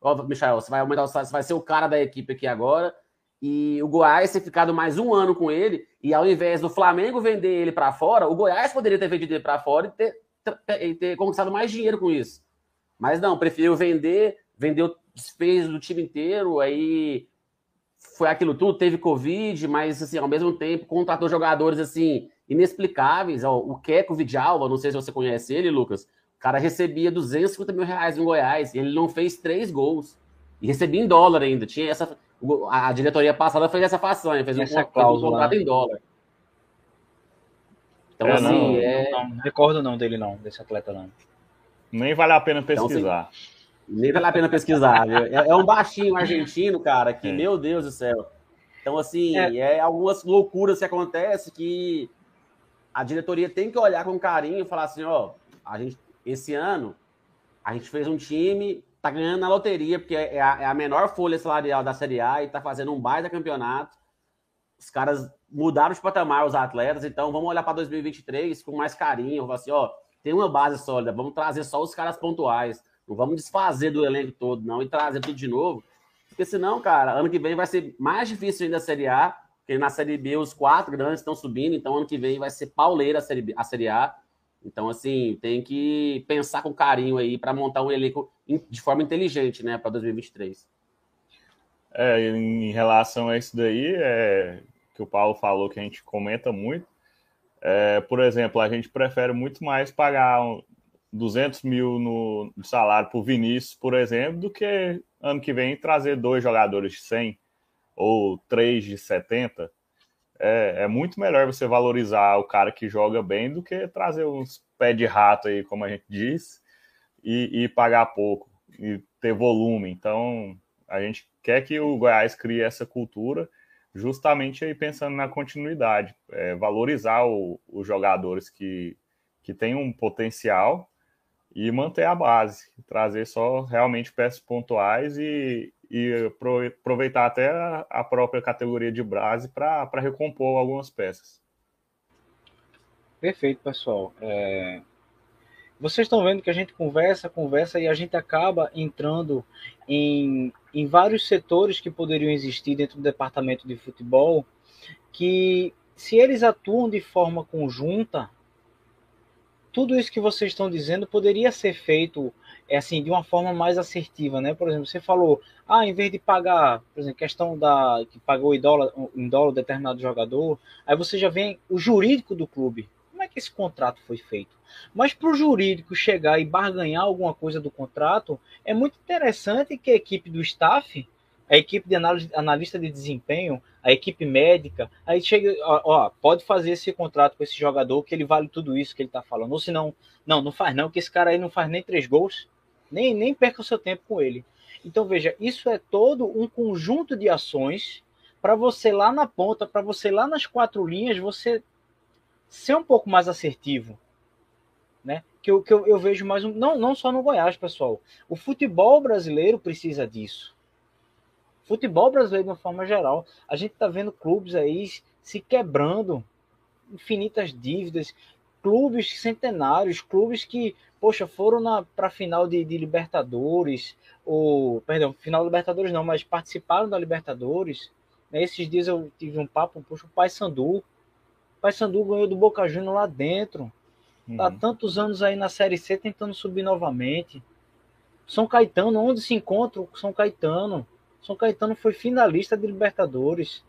Ó, oh, Michael, você vai aumentar o salário, você vai ser o cara da equipe aqui agora. E o Goiás ter ficado mais um ano com ele, e ao invés do Flamengo vender ele para fora, o Goiás poderia ter vendido ele para fora e ter, ter, ter, conquistado mais dinheiro com isso. Mas não, preferiu vender, vendeu despesas do time inteiro, aí foi aquilo tudo, teve Covid, mas assim, ao mesmo tempo contratou jogadores assim inexplicáveis. Ó, o Keco Vidalva, não sei se você conhece ele, Lucas. O cara recebia 250 mil reais em Goiás e ele não fez três gols. E recebia em dólar ainda. Tinha essa, a diretoria passada fez essa façanha, fez essa um, cláusula, um contrato em dólar. Então, é, assim, não, é... não, não, recordo não dele não, desse atleta não. Nem vale a pena pesquisar. Então, assim, nem vale a pena pesquisar, viu? É, é, um baixinho argentino, cara, que, é. meu Deus do céu. Então, assim, é. é. algumas loucuras que acontecem que a diretoria tem que olhar com carinho e falar assim, ó, a gente, esse ano, a gente fez um time, tá ganhando na loteria, porque é a, é a menor folha salarial da Série A e tá fazendo um baita campeonato. Os caras mudaram de patamar, os atletas, então vamos olhar para 2023 com mais carinho, falar assim, ó, tem uma base sólida, vamos trazer só os caras pontuais não vamos desfazer do elenco todo, não, e trazer tudo de novo. Porque senão, cara, ano que vem vai ser mais difícil ainda a Série A, porque na Série B os quatro grandes estão subindo, então ano que vem vai ser pauleira a Série, B, a série A. Então, assim, tem que pensar com carinho aí para montar um elenco de forma inteligente, né, para 2023. É, em relação a isso daí, é, que o Paulo falou que a gente comenta muito, é, por exemplo, a gente prefere muito mais pagar 200 mil no salário por Vinícius, por exemplo, do que ano que vem trazer dois jogadores de 100 ou três de 70. É, é muito melhor você valorizar o cara que joga bem do que trazer uns pé de rato aí, como a gente diz, e, e pagar pouco e ter volume. Então, a gente quer que o Goiás crie essa cultura justamente aí pensando na continuidade, é, valorizar os jogadores que, que têm um potencial e manter a base, trazer só realmente peças pontuais e, e aproveitar até a própria categoria de base para recompor algumas peças. Perfeito, pessoal. É... Vocês estão vendo que a gente conversa, conversa e a gente acaba entrando em, em vários setores que poderiam existir dentro do departamento de futebol, que se eles atuam de forma conjunta, tudo isso que vocês estão dizendo poderia ser feito é assim de uma forma mais assertiva, né? Por exemplo, você falou, ah, em vez de pagar, por exemplo, questão da que pagou em dólar, em dólar determinado jogador, aí você já vem o jurídico do clube. Como é que esse contrato foi feito? Mas para o jurídico chegar e barganhar alguma coisa do contrato, é muito interessante que a equipe do staff a equipe de análise, analista de desempenho, a equipe médica, aí chega, ó, ó, pode fazer esse contrato com esse jogador que ele vale tudo isso que ele está falando. Ou se não, não, não faz não, que esse cara aí não faz nem três gols, nem, nem perca o seu tempo com ele. Então veja, isso é todo um conjunto de ações para você lá na ponta, para você lá nas quatro linhas, você ser um pouco mais assertivo, né? Que eu, que eu, eu vejo mais um, não, não só no Goiás, pessoal. O futebol brasileiro precisa disso futebol brasileiro de uma forma geral, a gente está vendo clubes aí se quebrando, infinitas dívidas, clubes centenários, clubes que, poxa, foram para a final de, de, Libertadores, ou, perdão, final de Libertadores não, mas participaram da Libertadores. Né? Esses dias eu tive um papo, poxa, o Paysandu, o Paysandu ganhou do Boca Juniors lá dentro, tá uhum. tantos anos aí na Série C tentando subir novamente. São Caetano, onde se encontra o São Caetano? São Caetano foi finalista de Libertadores.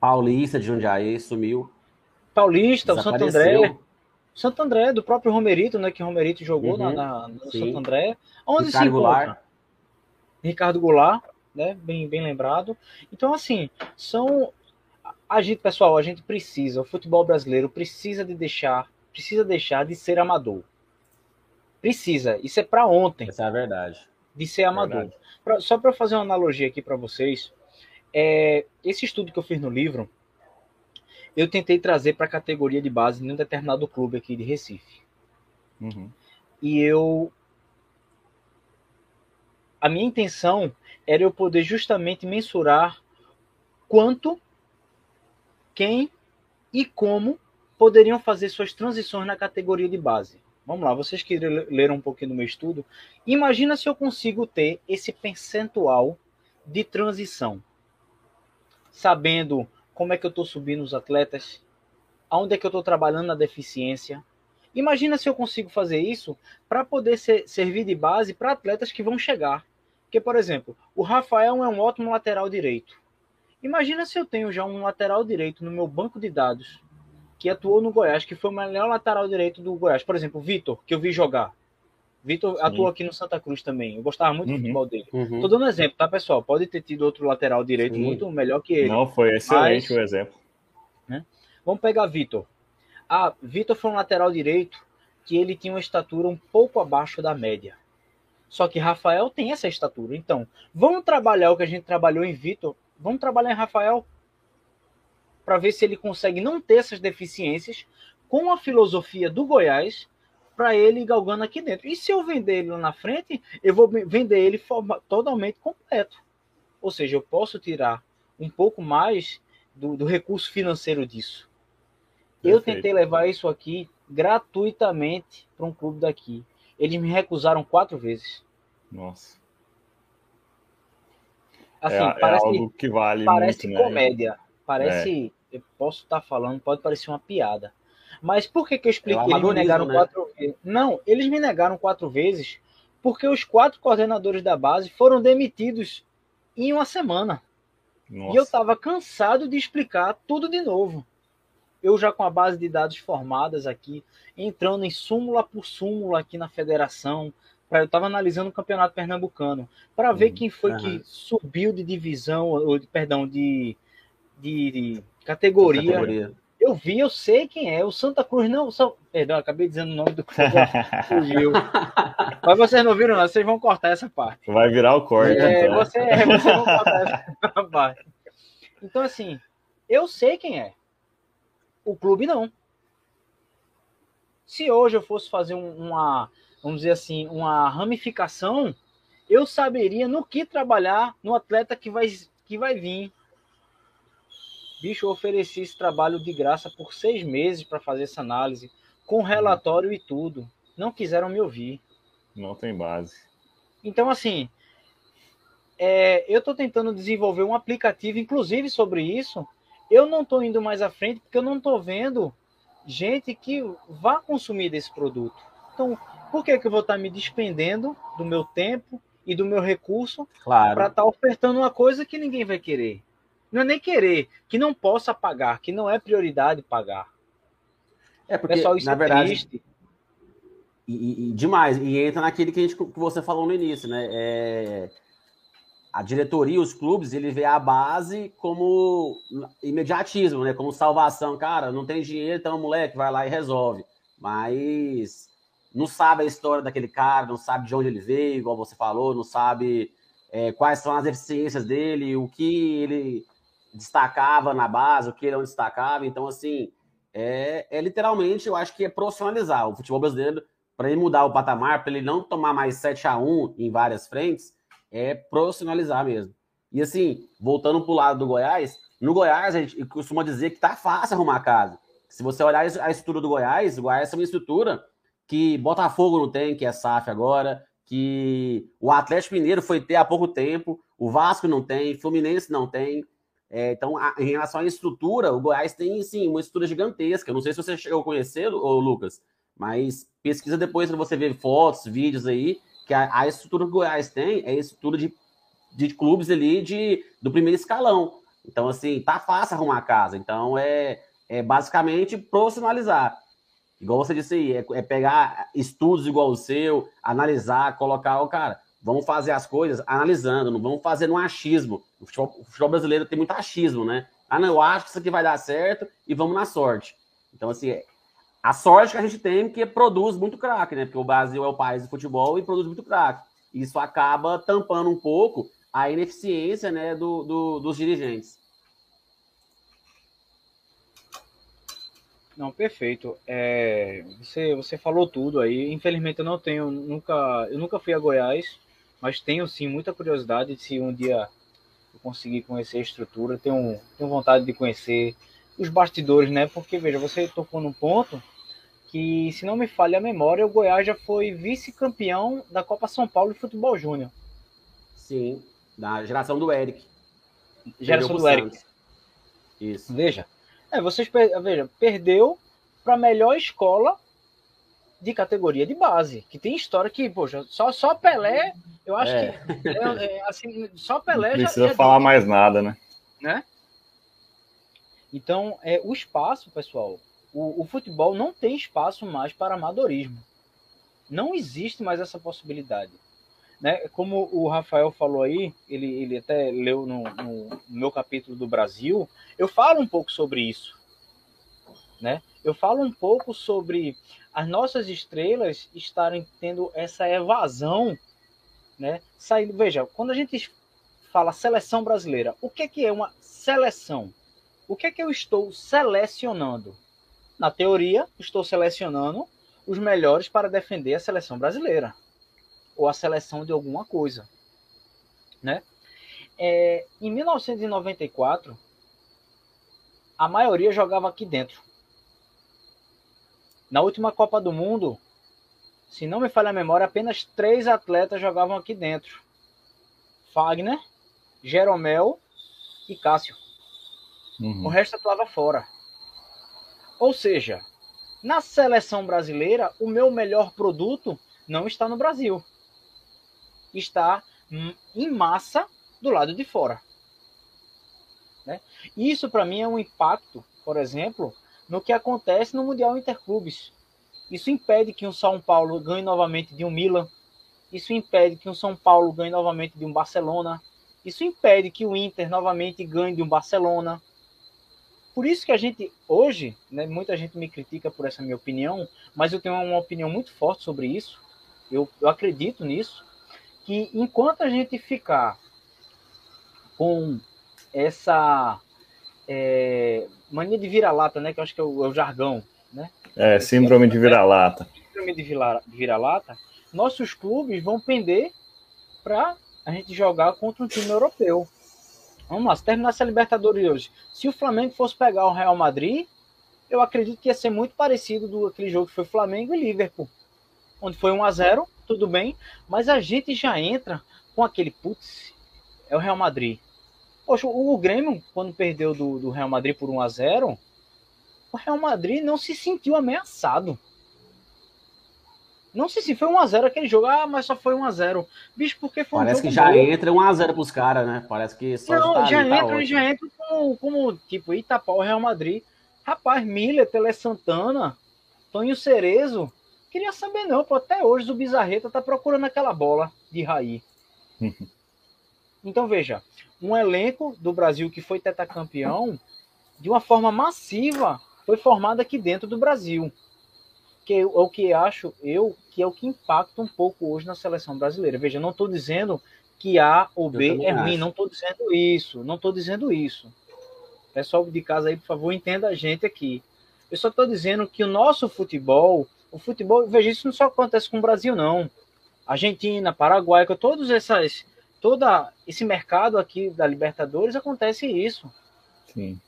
Paulista de Jundiaí sumiu. Paulista, o Santo André. Santo André, do próprio Romerito, né? Que Romerito jogou uhum, na, na, no Sim. Santo André. Onde Ricardo se encontra? Goulart. Ricardo Goulart, né? Bem, bem lembrado. Então, assim, são. A gente, pessoal, a gente precisa, o futebol brasileiro precisa de deixar, precisa deixar de ser amador. Precisa. Isso é para ontem. Essa é a verdade. De ser amador. Pra, só para fazer uma analogia aqui para vocês, é, esse estudo que eu fiz no livro, eu tentei trazer para a categoria de base em um determinado clube aqui de Recife. Uhum. E eu. A minha intenção era eu poder justamente mensurar quanto, quem e como poderiam fazer suas transições na categoria de base. Vamos lá, vocês que leram um pouquinho do meu estudo, imagina se eu consigo ter esse percentual de transição, sabendo como é que eu estou subindo os atletas, aonde é que eu estou trabalhando na deficiência. Imagina se eu consigo fazer isso para poder ser, servir de base para atletas que vão chegar. Porque, por exemplo, o Rafael é um ótimo lateral direito. Imagina se eu tenho já um lateral direito no meu banco de dados que atuou no Goiás, que foi o melhor lateral direito do Goiás. Por exemplo, o Vitor, que eu vi jogar. Vitor atuou aqui no Santa Cruz também. Eu gostava muito uhum. do futebol dele. Uhum. Tô dando um exemplo, tá, pessoal? Pode ter tido outro lateral direito Sim. muito melhor que ele. Não, foi excelente mas, o exemplo. Né? Vamos pegar Vitor. Ah, Vitor foi um lateral direito que ele tinha uma estatura um pouco abaixo da média. Só que Rafael tem essa estatura. Então, vamos trabalhar o que a gente trabalhou em Vitor. Vamos trabalhar em Rafael para ver se ele consegue não ter essas deficiências com a filosofia do Goiás para ele galgando aqui dentro. E se eu vender ele lá na frente, eu vou vender ele forma, totalmente completo. Ou seja, eu posso tirar um pouco mais do, do recurso financeiro disso. Perfeito. Eu tentei levar isso aqui gratuitamente para um clube daqui. Eles me recusaram quatro vezes. Nossa. Assim, é, parece, é algo que vale parece muito, né? comédia. Né? Parece eu posso estar tá falando, pode parecer uma piada. Mas por que, que eu expliquei? É eles me negaram né? quatro vezes. Não, eles me negaram quatro vezes porque os quatro coordenadores da base foram demitidos em uma semana. Nossa. E eu estava cansado de explicar tudo de novo. Eu já com a base de dados formadas aqui, entrando em súmula por súmula aqui na federação, pra, eu estava analisando o campeonato pernambucano para ver hum, quem foi que subiu de divisão, ou perdão, de, de, de categoria. categoria. Eu vi, eu sei quem é. O Santa Cruz não. São... Perdão, acabei dizendo o nome do *laughs* fugiu. Mas vocês não viram, não. Vocês vão cortar essa parte. Vai virar o corte. É, então. você, é, vocês vão cortar *laughs* essa parte. Então, assim, eu sei quem é. O clube não. Se hoje eu fosse fazer uma, vamos dizer assim, uma ramificação, eu saberia no que trabalhar no atleta que vai, que vai vir Bicho, eu ofereci esse trabalho de graça por seis meses para fazer essa análise, com relatório e tudo. Não quiseram me ouvir. Não tem base. Então, assim, é, eu estou tentando desenvolver um aplicativo, inclusive sobre isso. Eu não estou indo mais à frente porque eu não estou vendo gente que vá consumir desse produto. Então, por que, que eu vou estar tá me despendendo do meu tempo e do meu recurso claro. para estar tá ofertando uma coisa que ninguém vai querer? Não é nem querer, que não possa pagar, que não é prioridade pagar. É porque, Pessoal, isso na é verdade, triste. E, e, demais. E entra naquele que, a gente, que você falou no início, né? É, a diretoria, os clubes, ele vê a base como imediatismo, né? Como salvação. Cara, não tem dinheiro, então o moleque vai lá e resolve. Mas não sabe a história daquele cara, não sabe de onde ele veio, igual você falou, não sabe é, quais são as deficiências dele, o que ele destacava na base, o que ele não destacava. Então, assim, é, é literalmente, eu acho que é profissionalizar o futebol brasileiro para ele mudar o patamar, para ele não tomar mais 7 a 1 em várias frentes, é profissionalizar mesmo. E assim, voltando para o lado do Goiás, no Goiás a gente costuma dizer que tá fácil arrumar casa. Se você olhar a estrutura do Goiás, o Goiás é uma estrutura que Botafogo não tem, que é SAF agora, que o Atlético Mineiro foi ter há pouco tempo, o Vasco não tem, Fluminense não tem. É, então, a, em relação à estrutura, o Goiás tem, sim, uma estrutura gigantesca. Eu não sei se você chegou a conhecer, ô, Lucas, mas pesquisa depois para você ver fotos, vídeos aí, que a, a, estrutura que o Goiás tem é a estrutura de, de clubes ali de, do primeiro escalão. Então, assim, tá fácil arrumar a casa. Então, é, é basicamente profissionalizar. Igual você disse aí, é, é pegar estudos igual o seu, analisar, colocar, o cara, vamos fazer as coisas analisando, não vamos fazer no achismo. O futebol, o futebol, brasileiro tem muito achismo, né? Ah, não, eu acho que isso aqui vai dar certo e vamos na sorte. Então, assim, a sorte que a gente tem é que produz muito craque, né? Porque o Brasil é o país de futebol e produz muito craque. Isso acaba tampando um pouco a ineficiência né, do, do, dos dirigentes. Não, perfeito. É, você, você falou tudo aí. Infelizmente eu não tenho, nunca, eu nunca fui a Goiás, mas tenho sim muita curiosidade de se um dia eu conseguir conhecer a estrutura. Tenho, tenho vontade de conhecer os bastidores, né? Porque veja, você tocou num ponto que, se não me falha a memória, o Goiás já foi vice-campeão da Copa São Paulo de Futebol Júnior. Sim, da geração do Eric. Geração do Eric. Isso. Veja, é, vocês veja, perdeu para a melhor escola de categoria de base, que tem história que, poxa, só, só Pelé, eu acho é. que é, é, assim, só Pelé Não precisa já, falar mais nada, né? Né? Então, é, o espaço, pessoal, o, o futebol não tem espaço mais para amadorismo. Não existe mais essa possibilidade. Né? Como o Rafael falou aí, ele, ele até leu no, no, no meu capítulo do Brasil, eu falo um pouco sobre isso. Né? Eu falo um pouco sobre as nossas estrelas estarem tendo essa evasão, né? Saindo, veja, quando a gente fala seleção brasileira, o que é, que é uma seleção? O que é que eu estou selecionando? na teoria, estou selecionando os melhores para defender a seleção brasileira ou a seleção de alguma coisa, né? É, em 1994, a maioria jogava aqui dentro. Na última Copa do Mundo, se não me falha a memória, apenas três atletas jogavam aqui dentro: Fagner, Jeromel e Cássio. Uhum. O resto atuava fora. Ou seja, na seleção brasileira, o meu melhor produto não está no Brasil. Está em massa do lado de fora. Né? Isso, para mim, é um impacto, por exemplo, no que acontece no Mundial Interclubes. Isso impede que um São Paulo ganhe novamente de um Milan. Isso impede que um São Paulo ganhe novamente de um Barcelona. Isso impede que o Inter novamente ganhe de um Barcelona. Por isso que a gente, hoje, né, muita gente me critica por essa minha opinião, mas eu tenho uma opinião muito forte sobre isso. Eu, eu acredito nisso. Que enquanto a gente ficar com essa é, mania de vira-lata, né, que eu acho que é o, é o jargão, né? É, síndrome de vira-lata. Síndrome de vira-lata, nossos clubes vão pender para a gente jogar contra um time europeu. Vamos lá, se terminasse a Libertadores hoje, se o Flamengo fosse pegar o Real Madrid, eu acredito que ia ser muito parecido do aquele jogo que foi Flamengo e Liverpool, onde foi 1 a 0 tudo bem, mas a gente já entra com aquele putz, é o Real Madrid. Poxa, o Grêmio, quando perdeu do, do Real Madrid por 1 a 0 o Real Madrid não se sentiu ameaçado. Não sei se foi 1x0 aquele jogo. Ah, mas só foi 1x0. Bicho, porque foi Parece um que já bom. entra 1x0 pros caras, né? Parece que só Não, já tá entra, já entra como, como tipo Itapau, Real Madrid. Rapaz, Miller, Tele Santana, Tonho Cerezo. Queria saber não, pô. Até hoje o Bizarreta tá procurando aquela bola de Raí. *laughs* então veja, um elenco do Brasil que foi tetacampeão, de uma forma massiva, foi formado aqui dentro do Brasil que é o que acho eu que é o que impacta um pouco hoje na seleção brasileira. Veja, não estou dizendo que A ou B é ruim, não estou dizendo isso, não estou dizendo isso. Pessoal de casa aí, por favor, entenda a gente aqui. Eu só estou dizendo que o nosso futebol, o futebol, veja, isso não só acontece com o Brasil, não. Argentina, Paraguai, com todos essas, toda esse mercado aqui da Libertadores acontece isso. Sim.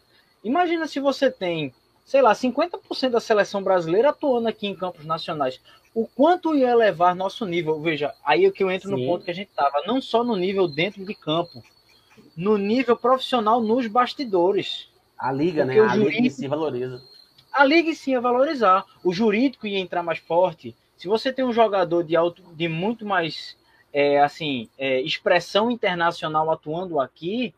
Imagina se você tem sei lá, 50% da seleção brasileira atuando aqui em campos nacionais. O quanto ia elevar nosso nível? Veja, aí é que eu entro Sim. no ponto que a gente estava, não só no nível dentro de campo, no nível profissional nos bastidores. A liga, Porque né? A jurídico, liga se valoriza. A liga sim ia valorizar. O jurídico ia entrar mais forte. Se você tem um jogador de alto, de muito mais é, assim, é, expressão internacional atuando aqui,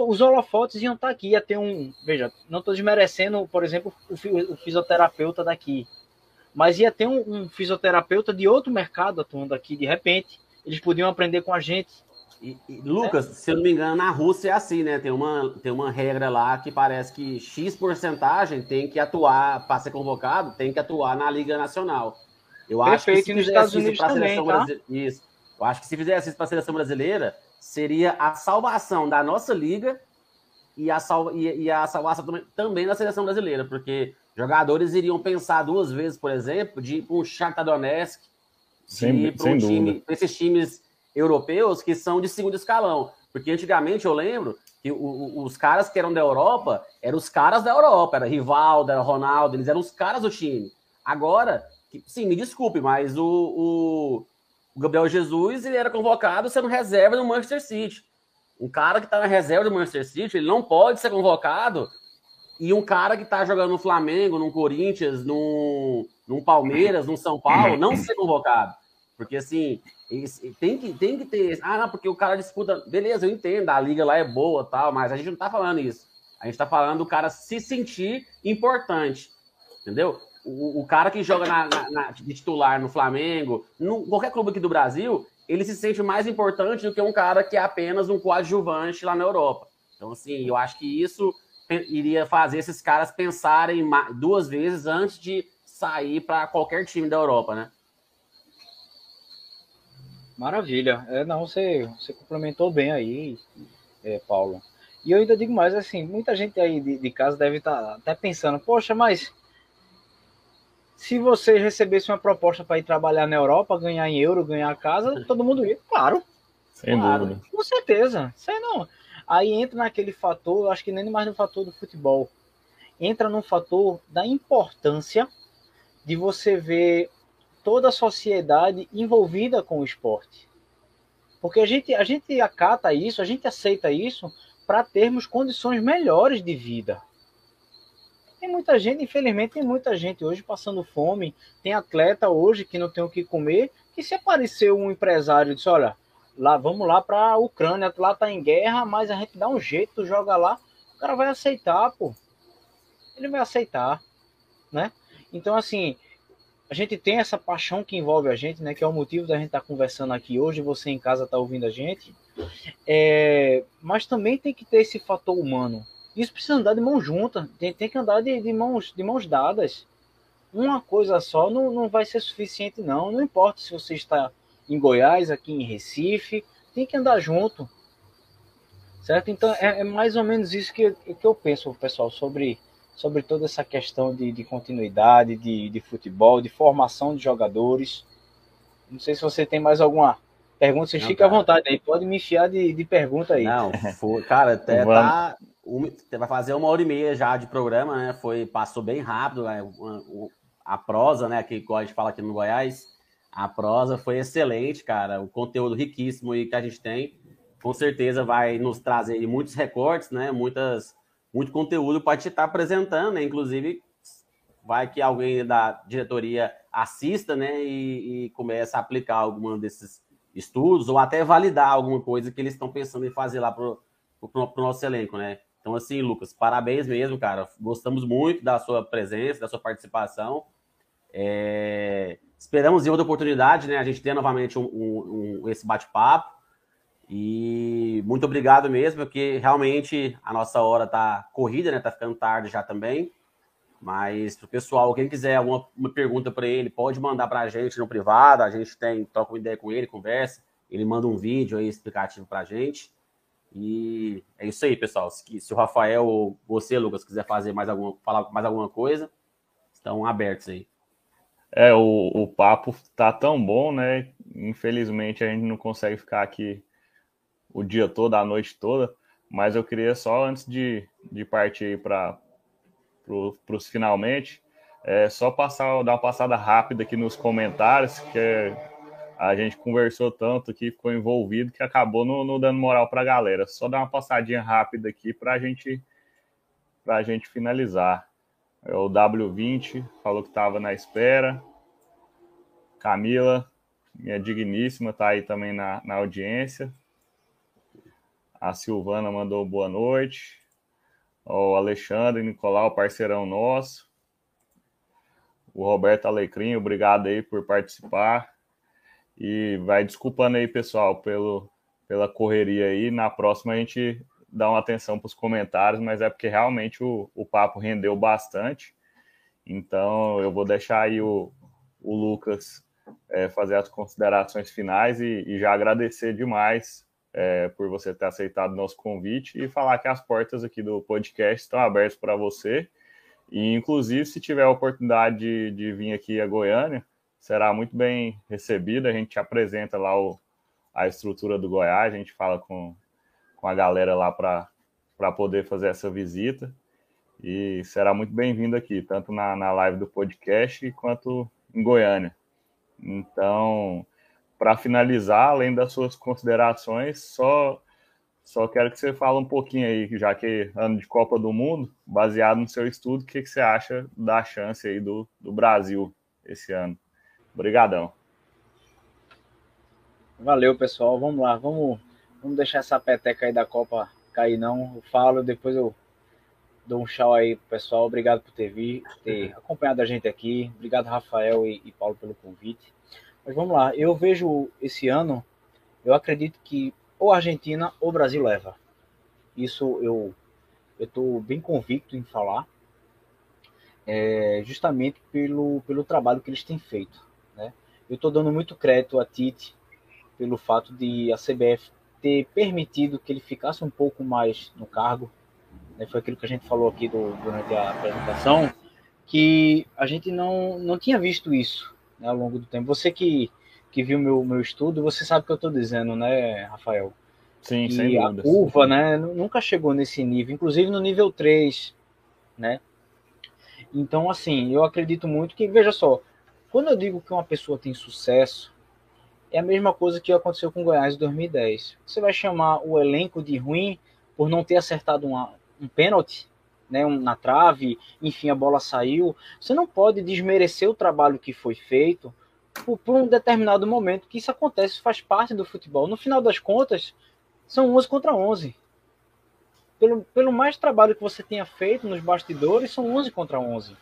os holofotes iam estar tá aqui, ia ter um. Veja, não estou desmerecendo, por exemplo, o, o, fisioterapeuta daqui, mas ia ter um, um, fisioterapeuta de outro mercado atuando aqui, de repente. Eles podiam aprender com a gente. E, e, Lucas, é. se eu não me engano, na Rússia é assim, né? Tem uma, tem uma regra lá que parece que X porcentagem tem que atuar, para ser convocado, tem que atuar na Liga Nacional. Eu acho que se nos Estados Unidos também, tá? Isso. Eu acho que se fizesse isso para a seleção brasileira, seria a salvação da nossa liga e a, sal, e, e a salvação também, também da seleção brasileira, porque jogadores iriam pensar duas vezes, por exemplo, de ir para um Shakhtar Donetsk, de ir para um time, esses times europeus que são de segundo escalão. Porque antigamente eu lembro que o, os caras que eram da Europa eram os caras da Europa, era Rivaldo, era Ronaldo, eles eram os caras do time. Agora, sim, me desculpe, mas o, o, o Gabriel Jesus ele era convocado sendo reserva do Manchester City. Um cara que está na reserva do Manchester City, ele não pode ser convocado. E um cara que está jogando no Flamengo, no Corinthians, no, no Palmeiras, no São Paulo, não ser convocado. Porque assim, tem que, tem que ter. Ah, não, porque o cara disputa. Beleza, eu entendo, a liga lá é boa tal, mas a gente não tá falando isso. A gente tá falando do cara se sentir importante. Entendeu? O, o cara que joga na, na, na, de titular no Flamengo, no, qualquer clube aqui do Brasil, ele se sente mais importante do que um cara que é apenas um coadjuvante lá na Europa. Então, assim, eu acho que isso iria fazer esses caras pensarem duas vezes antes de sair para qualquer time da Europa, né? Maravilha. É, não, você, você complementou bem aí, é, Paulo. E eu ainda digo mais, assim, muita gente aí de, de casa deve estar tá até pensando, poxa, mas se você recebesse uma proposta para ir trabalhar na Europa, ganhar em euro, ganhar casa, todo mundo ia, claro. Sem claro, dúvida. Com certeza. Sei não. Aí entra naquele fator, acho que nem mais no fator do futebol. Entra no fator da importância de você ver toda a sociedade envolvida com o esporte. Porque a gente, a gente acata isso, a gente aceita isso para termos condições melhores de vida. Tem muita gente, infelizmente, tem muita gente hoje passando fome. Tem atleta hoje que não tem o que comer. Que se aparecer um empresário e disse: Olha, lá vamos lá para a Ucrânia, lá tá em guerra, mas a gente dá um jeito, joga lá, o cara vai aceitar, pô. Ele vai aceitar, né? Então, assim, a gente tem essa paixão que envolve a gente, né? Que é o motivo da gente estar tá conversando aqui hoje. Você em casa está ouvindo a gente. É, mas também tem que ter esse fator humano. Isso precisa andar de mão junta. Tem, tem que andar de, de, mãos, de mãos dadas. Uma coisa só não, não vai ser suficiente, não. Não importa se você está em Goiás, aqui em Recife. Tem que andar junto. Certo? Então é, é mais ou menos isso que, que eu penso, pessoal, sobre sobre toda essa questão de, de continuidade, de, de futebol, de formação de jogadores. Não sei se você tem mais alguma pergunta, você fica à vontade aí, pode me enfiar de, de pergunta aí. Não, foi, cara, até tá, vai fazer uma hora e meia já de programa, né? Foi, passou bem rápido, né? a prosa, né, que a gente fala aqui no Goiás, a prosa foi excelente, cara, o conteúdo riquíssimo aí que a gente tem, com certeza vai nos trazer muitos recortes, né, muitas muito conteúdo para te estar tá apresentando, né? Inclusive, vai que alguém da diretoria assista, né? E, e comece a aplicar algum desses estudos ou até validar alguma coisa que eles estão pensando em fazer lá para o nosso elenco, né? Então, assim, Lucas, parabéns mesmo, cara. Gostamos muito da sua presença, da sua participação. É... Esperamos em outra oportunidade, né? A gente ter novamente um, um, um esse bate-papo. E muito obrigado mesmo, porque realmente a nossa hora tá corrida, né? Tá ficando tarde já também. Mas pro pessoal, quem quiser alguma uma pergunta para ele, pode mandar para a gente no privado. A gente tem troca uma ideia com ele, conversa. Ele manda um vídeo aí explicativo para a gente. E é isso aí, pessoal. Se, se o Rafael ou você, Lucas, quiser fazer mais alguma, falar mais alguma coisa, estão abertos aí. É, o, o papo tá tão bom, né? Infelizmente a gente não consegue ficar aqui o dia todo, a noite toda, mas eu queria só, antes de, de partir para pro, os finalmente, é, só passar, dar uma passada rápida aqui nos comentários, que a gente conversou tanto aqui, ficou envolvido, que acabou não dando moral para a galera. Só dar uma passadinha rápida aqui para gente, a gente finalizar. É o W20 falou que estava na espera. Camila, minha digníssima, está aí também na, na audiência. A Silvana mandou boa noite. O Alexandre Nicolau, parceirão nosso. O Roberto Alecrim, obrigado aí por participar. E vai desculpando aí, pessoal, pelo, pela correria aí. Na próxima a gente dá uma atenção para os comentários, mas é porque realmente o, o papo rendeu bastante. Então eu vou deixar aí o, o Lucas é, fazer as considerações finais e, e já agradecer demais é, por você ter aceitado o nosso convite e falar que as portas aqui do podcast estão abertas para você. E, inclusive, se tiver a oportunidade de, de vir aqui a Goiânia, será muito bem recebido. A gente apresenta lá o, a estrutura do Goiás, a gente fala com, com a galera lá para poder fazer essa visita. E será muito bem-vindo aqui, tanto na, na live do podcast quanto em Goiânia. Então, para finalizar, além das suas considerações, só só quero que você fale um pouquinho aí, já que ano de Copa do Mundo, baseado no seu estudo, o que, que você acha da chance aí do, do Brasil esse ano? Obrigadão. Valeu, pessoal. Vamos lá, vamos, vamos deixar essa peteca aí da Copa cair, não. Eu falo, depois eu dou um tchau aí pro pessoal. Obrigado por ter, vir, ter acompanhado a gente aqui. Obrigado, Rafael e, e Paulo, pelo convite. Mas vamos lá, eu vejo esse ano, eu acredito que ou Argentina ou Brasil leva. Isso eu eu estou bem convicto em falar, é, justamente pelo, pelo trabalho que eles têm feito. Eu estou dando muito crédito a Tite pelo fato de a CBF ter permitido que ele ficasse um pouco mais no cargo. Né? Foi aquilo que a gente falou aqui do, durante a apresentação, que a gente não, não tinha visto isso né, ao longo do tempo. Você que, que viu meu, meu estudo, você sabe o que eu estou dizendo, né, Rafael? Sim, e sem a curva, né, nunca chegou nesse nível, inclusive no nível 3, né? Então, assim, eu acredito muito que, veja só, quando eu digo que uma pessoa tem sucesso, é a mesma coisa que aconteceu com o Goiás em 2010. Você vai chamar o elenco de ruim por não ter acertado uma, um pênalti, né, um, na trave, enfim, a bola saiu. Você não pode desmerecer o trabalho que foi feito por, por um determinado momento, que isso acontece, faz parte do futebol. No final das contas, são 11 contra 11. Pelo, pelo mais trabalho que você tenha feito nos bastidores, são 11 contra 11.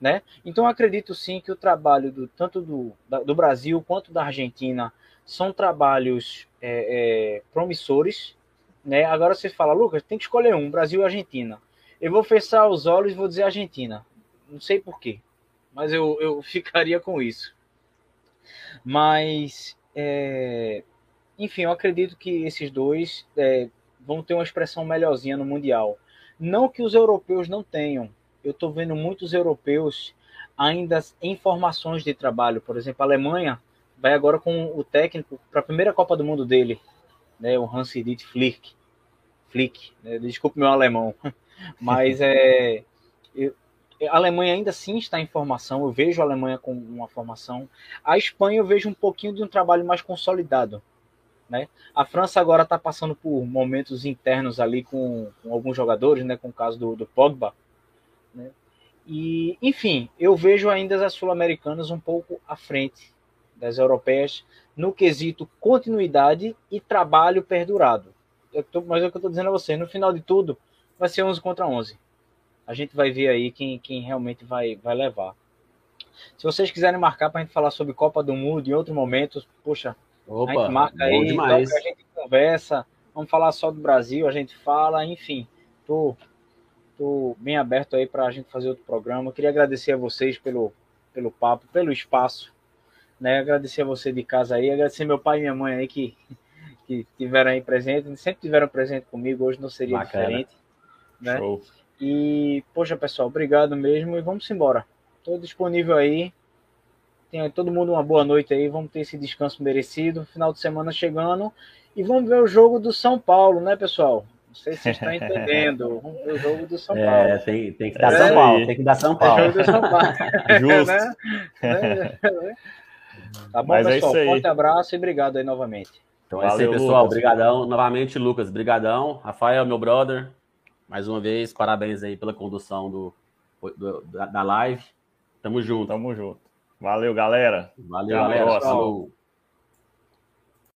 Né? Então acredito sim que o trabalho do, tanto do, da, do Brasil quanto da Argentina são trabalhos é, é, promissores. Né? Agora você fala, Lucas, tem que escolher um, Brasil e Argentina. Eu vou fechar os olhos e vou dizer Argentina. Não sei porquê, mas eu, eu *laughs* ficaria com isso. Mas é, enfim, eu acredito que esses dois é, vão ter uma expressão melhorzinha no Mundial. Não que os europeus não tenham. Eu estou vendo muitos europeus ainda em formações de trabalho. Por exemplo, a Alemanha vai agora com o técnico para a primeira Copa do Mundo dele, né, o Hans-Dieter Flick. Flick, né, desculpe meu alemão, *laughs* mas é, eu, a Alemanha ainda sim está em formação. Eu vejo a Alemanha com uma formação. A Espanha eu vejo um pouquinho de um trabalho mais consolidado. Né? A França agora está passando por momentos internos ali com, com, alguns jogadores, né? com o caso do, do Pogba. E, enfim, eu vejo ainda as sul-americanas um pouco à frente das europeias no quesito continuidade e trabalho perdurado. Tô, mas é o que eu estou dizendo a vocês, no final de tudo, vai ser 11 contra 11. A gente vai ver aí quem, quem realmente vai, vai levar. Se vocês quiserem marcar para a gente falar sobre Copa do Mundo em outro momento, poxa, Opa, a gente marca aí, a gente conversa, vamos falar só do Brasil, a gente fala, enfim, tô, tô bem aberto aí para a gente fazer outro programa. Queria agradecer a vocês pelo, pelo papo, pelo espaço, né? Agradecer a você de casa aí, agradecer meu pai e minha mãe aí que, *laughs* que tiveram aí presente, sempre tiveram presente comigo, hoje não seria Bacana. diferente, né? Show. E, poxa, pessoal, obrigado mesmo e vamos embora. Estou disponível aí Tenha todo mundo uma boa noite aí. Vamos ter esse descanso merecido. Final de semana chegando. E vamos ver o jogo do São Paulo, né, pessoal? Não sei se vocês estão entendendo. Vamos ver o jogo do São é, Paulo. É, tem, tem que dar é, São Paulo. Tem que dar São Paulo. É o jogo do São Paulo. *laughs* *laughs* Justo. né? Tá bom, Mas é pessoal? É Forte abraço e obrigado aí novamente. Então Valeu, é isso aí, pessoal. Obrigadão. Novamente, Lucas, brigadão. Rafael, meu brother, mais uma vez, parabéns aí pela condução do, do da, da live. Tamo junto. Tamo junto. Valeu, galera. Valeu, galera. Falou.